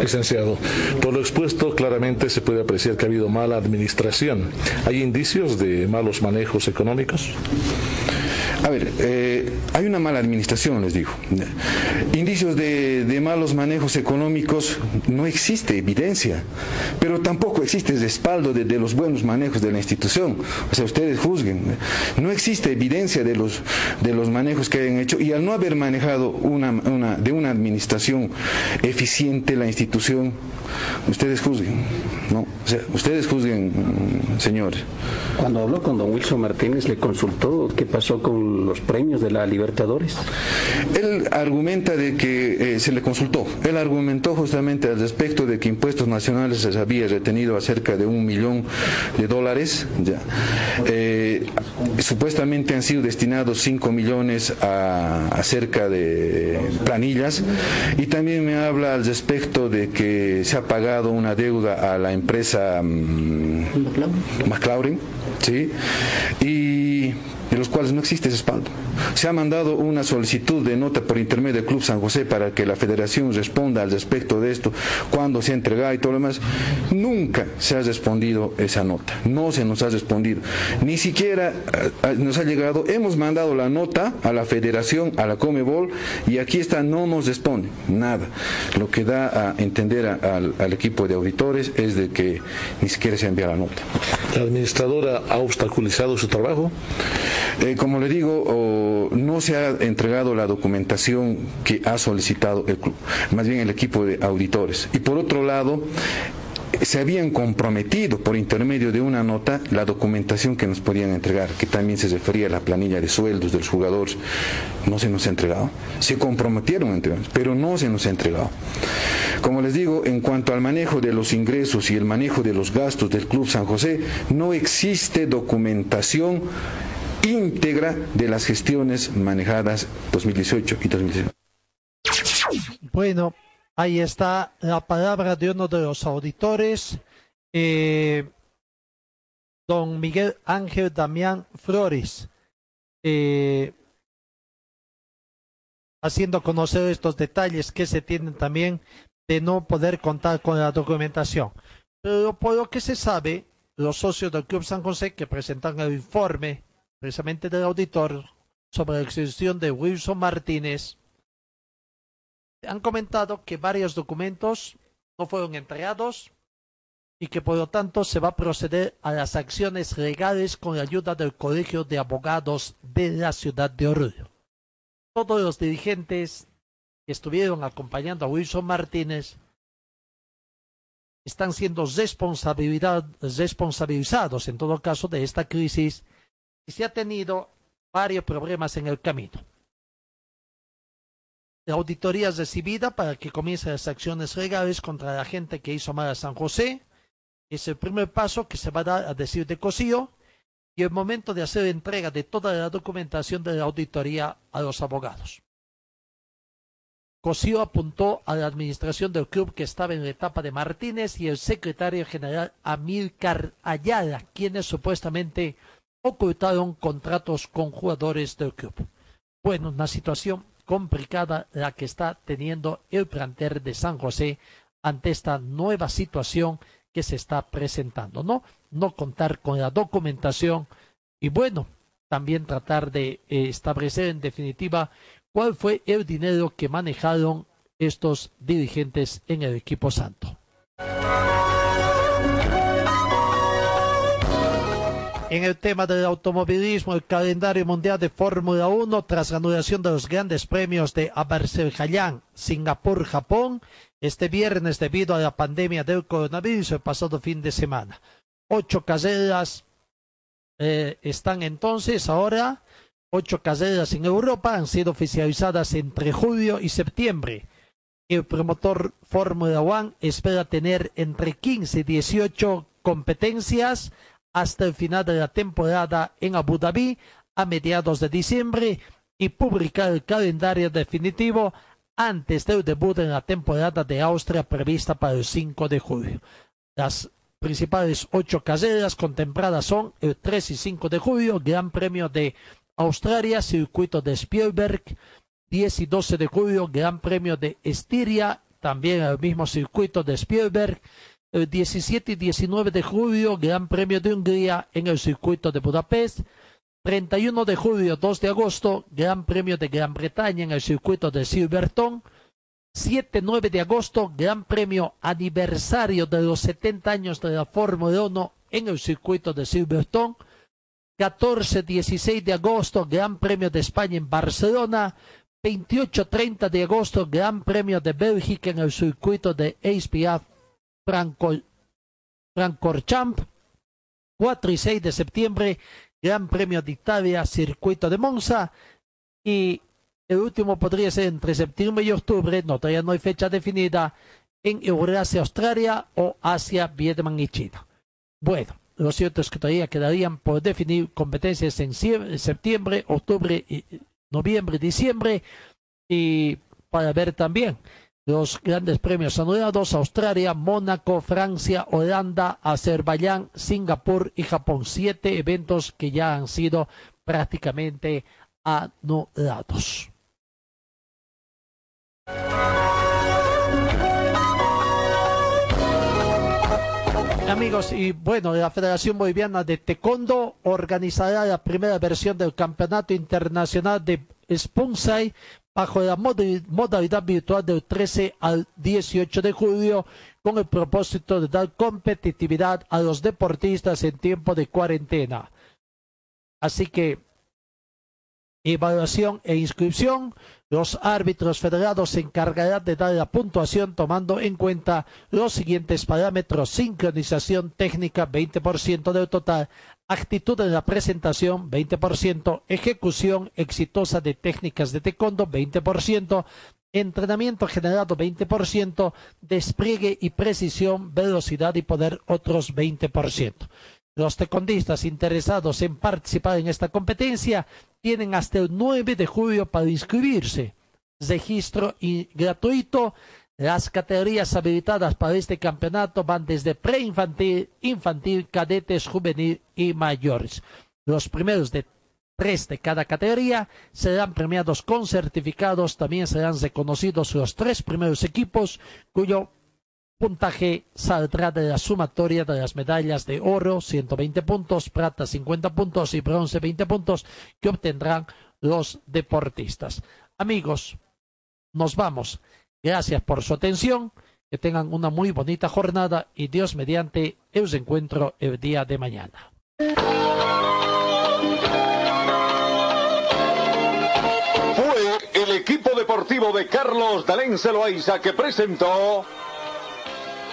Licenciado, por lo expuesto claramente se puede apreciar que ha habido mala administración. ¿Hay indicios de malos manejos económicos? A ver, eh, hay una mala administración, les digo. Indicios de, malos manejos económicos no existe evidencia, pero tampoco existe respaldo de, los buenos manejos de la institución. O sea, ustedes juzguen. No existe evidencia de los, de los manejos que hayan hecho y al no haber manejado una, una, de una administración eficiente la institución, ustedes juzguen. ¿no? O sea, ustedes juzguen, señores. Cuando habló con don Wilson Martínez, le consultó qué pasó con los premios de la Libertadores? Él argumenta de que eh, se le consultó. Él argumentó justamente al respecto de que Impuestos Nacionales se había retenido a cerca de un millón de dólares. Ya. Eh, supuestamente han sido destinados 5 millones a, acerca de planillas y también me habla al respecto de que se ha pagado una deuda a la empresa um, McLaurin, ¿sí? y de los cuales no existe respaldo. Se ha mandado una solicitud de nota por intermedio del Club San José para que la federación responda al respecto de esto, cuándo se ha entregado y todo lo demás. Nunca se ha respondido esa nota, no se nos ha respondido. Ni siquiera eh, eh, nos ha llegado, hemos mandado la nota a la federación, a la Comebol, y aquí está, no nos responde nada. Lo que da a entender al, equipo de auditores es de que ni siquiera se enviado la nota. ¿La administradora ha obstaculizado su trabajo? Eh, como le digo, no se ha entregado la documentación que ha solicitado el club, más bien el equipo de auditores. Y por otro lado, se habían comprometido por intermedio de una nota la documentación que nos podían entregar, que también se refería a la planilla de sueldos de los jugadores. No se nos ha entregado. Se comprometieron entre pero no se nos ha entregado. Como les digo, en cuanto al manejo de los ingresos y el manejo de los gastos del Club San José, no existe documentación íntegra de las gestiones manejadas 2018 y 2019. Bueno, ahí está la palabra de uno de los auditores, eh, don Miguel Ángel Damián Flores, eh, haciendo conocer estos detalles que se tienen también de no poder contar con la documentación. Pero por lo que se sabe, los socios del Club San José que presentan el informe precisamente del auditor sobre la extensión de Wilson Martínez han comentado que varios documentos no fueron entregados y que por lo tanto se va a proceder a las acciones legales con la ayuda del Colegio de Abogados de la ciudad de Oruro. Todos los dirigentes que estuvieron acompañando a Wilson Martínez están siendo responsabilizados en todo caso de esta crisis y se ha tenido varios problemas en el camino. La auditoría es recibida para que comiencen las acciones legales contra la gente que hizo mal a San José. Es el primer paso que se va a dar a decir de Cosío y el momento de hacer entrega de toda la documentación de la auditoría a los abogados. Cosío apuntó a la administración del club que estaba en la etapa de Martínez y el secretario general Amilcar Ayala, quienes supuestamente ocultaron contratos con jugadores del club. Bueno, una situación complicada la que está teniendo el plantel de San José ante esta nueva situación que se está presentando, ¿no? No contar con la documentación y bueno, también tratar de eh, establecer en definitiva cuál fue el dinero que manejaron estos dirigentes en el equipo santo. En el tema del automovilismo, el calendario mundial de Fórmula 1, tras la anulación de los grandes premios de Azerbaiyán, Singapur, Japón, este viernes debido a la pandemia del coronavirus el pasado fin de semana. Ocho carreras eh, están entonces ahora, ocho carreras en Europa han sido oficializadas entre julio y septiembre. El promotor Fórmula 1 espera tener entre 15 y 18 competencias hasta el final de la temporada en Abu Dhabi a mediados de diciembre y publicar el calendario definitivo antes del debut en la temporada de Austria prevista para el 5 de julio. Las principales ocho carreras contempladas son el 3 y 5 de julio, Gran Premio de Australia, Circuito de Spielberg, 10 y 12 de julio, Gran Premio de Estiria, también el mismo circuito de Spielberg, el 17 y 19 de julio, Gran Premio de Hungría en el circuito de Budapest. 31 de julio, 2 de agosto, Gran Premio de Gran Bretaña en el circuito de Silverton. 7-9 de agosto, Gran Premio aniversario de los 70 años de la Fórmula 1 en el circuito de Silverstone. 14-16 de agosto, Gran Premio de España en Barcelona. 28-30 de agosto, Gran Premio de Bélgica en el circuito de ASPF Franco, Francorchamp, 4 y 6 de septiembre, Gran Premio de Italia, Circuito de Monza, y el último podría ser entre septiembre y octubre, no, todavía no hay fecha definida, en Eurasia, Australia o Asia, Vietnam y China. Bueno, lo cierto es que todavía quedarían por definir competencias en septiembre, octubre, noviembre, diciembre, y para ver también los grandes premios anulados, Australia, Mónaco, Francia, Holanda, Azerbaiyán, Singapur y Japón. Siete eventos que ya han sido prácticamente anulados. Amigos, y bueno, la Federación Boliviana de Taekwondo organizará la primera versión del Campeonato Internacional de Sponsai bajo la modalidad virtual del 13 al 18 de julio con el propósito de dar competitividad a los deportistas en tiempo de cuarentena. Así que evaluación e inscripción. Los árbitros federados se encargarán de dar la puntuación tomando en cuenta los siguientes parámetros. Sincronización técnica 20% del total, actitud en la presentación 20%, ejecución exitosa de técnicas de taekwondo 20%, entrenamiento generado 20%, despliegue y precisión, velocidad y poder otros 20%. Los tecondistas interesados en participar en esta competencia tienen hasta el 9 de julio para inscribirse. Registro gratuito. Las categorías habilitadas para este campeonato van desde preinfantil, infantil, cadetes, juvenil y mayores. Los primeros de tres de cada categoría serán premiados con certificados. También serán reconocidos los tres primeros equipos cuyo puntaje saldrá de la sumatoria de las medallas de oro, 120 puntos, plata 50 puntos y bronce 20 puntos que obtendrán los deportistas. Amigos, nos vamos. Gracias por su atención. Que tengan una muy bonita jornada y Dios mediante os encuentro el día de mañana. Fue el equipo deportivo de Carlos Dalén Celoaiza que presentó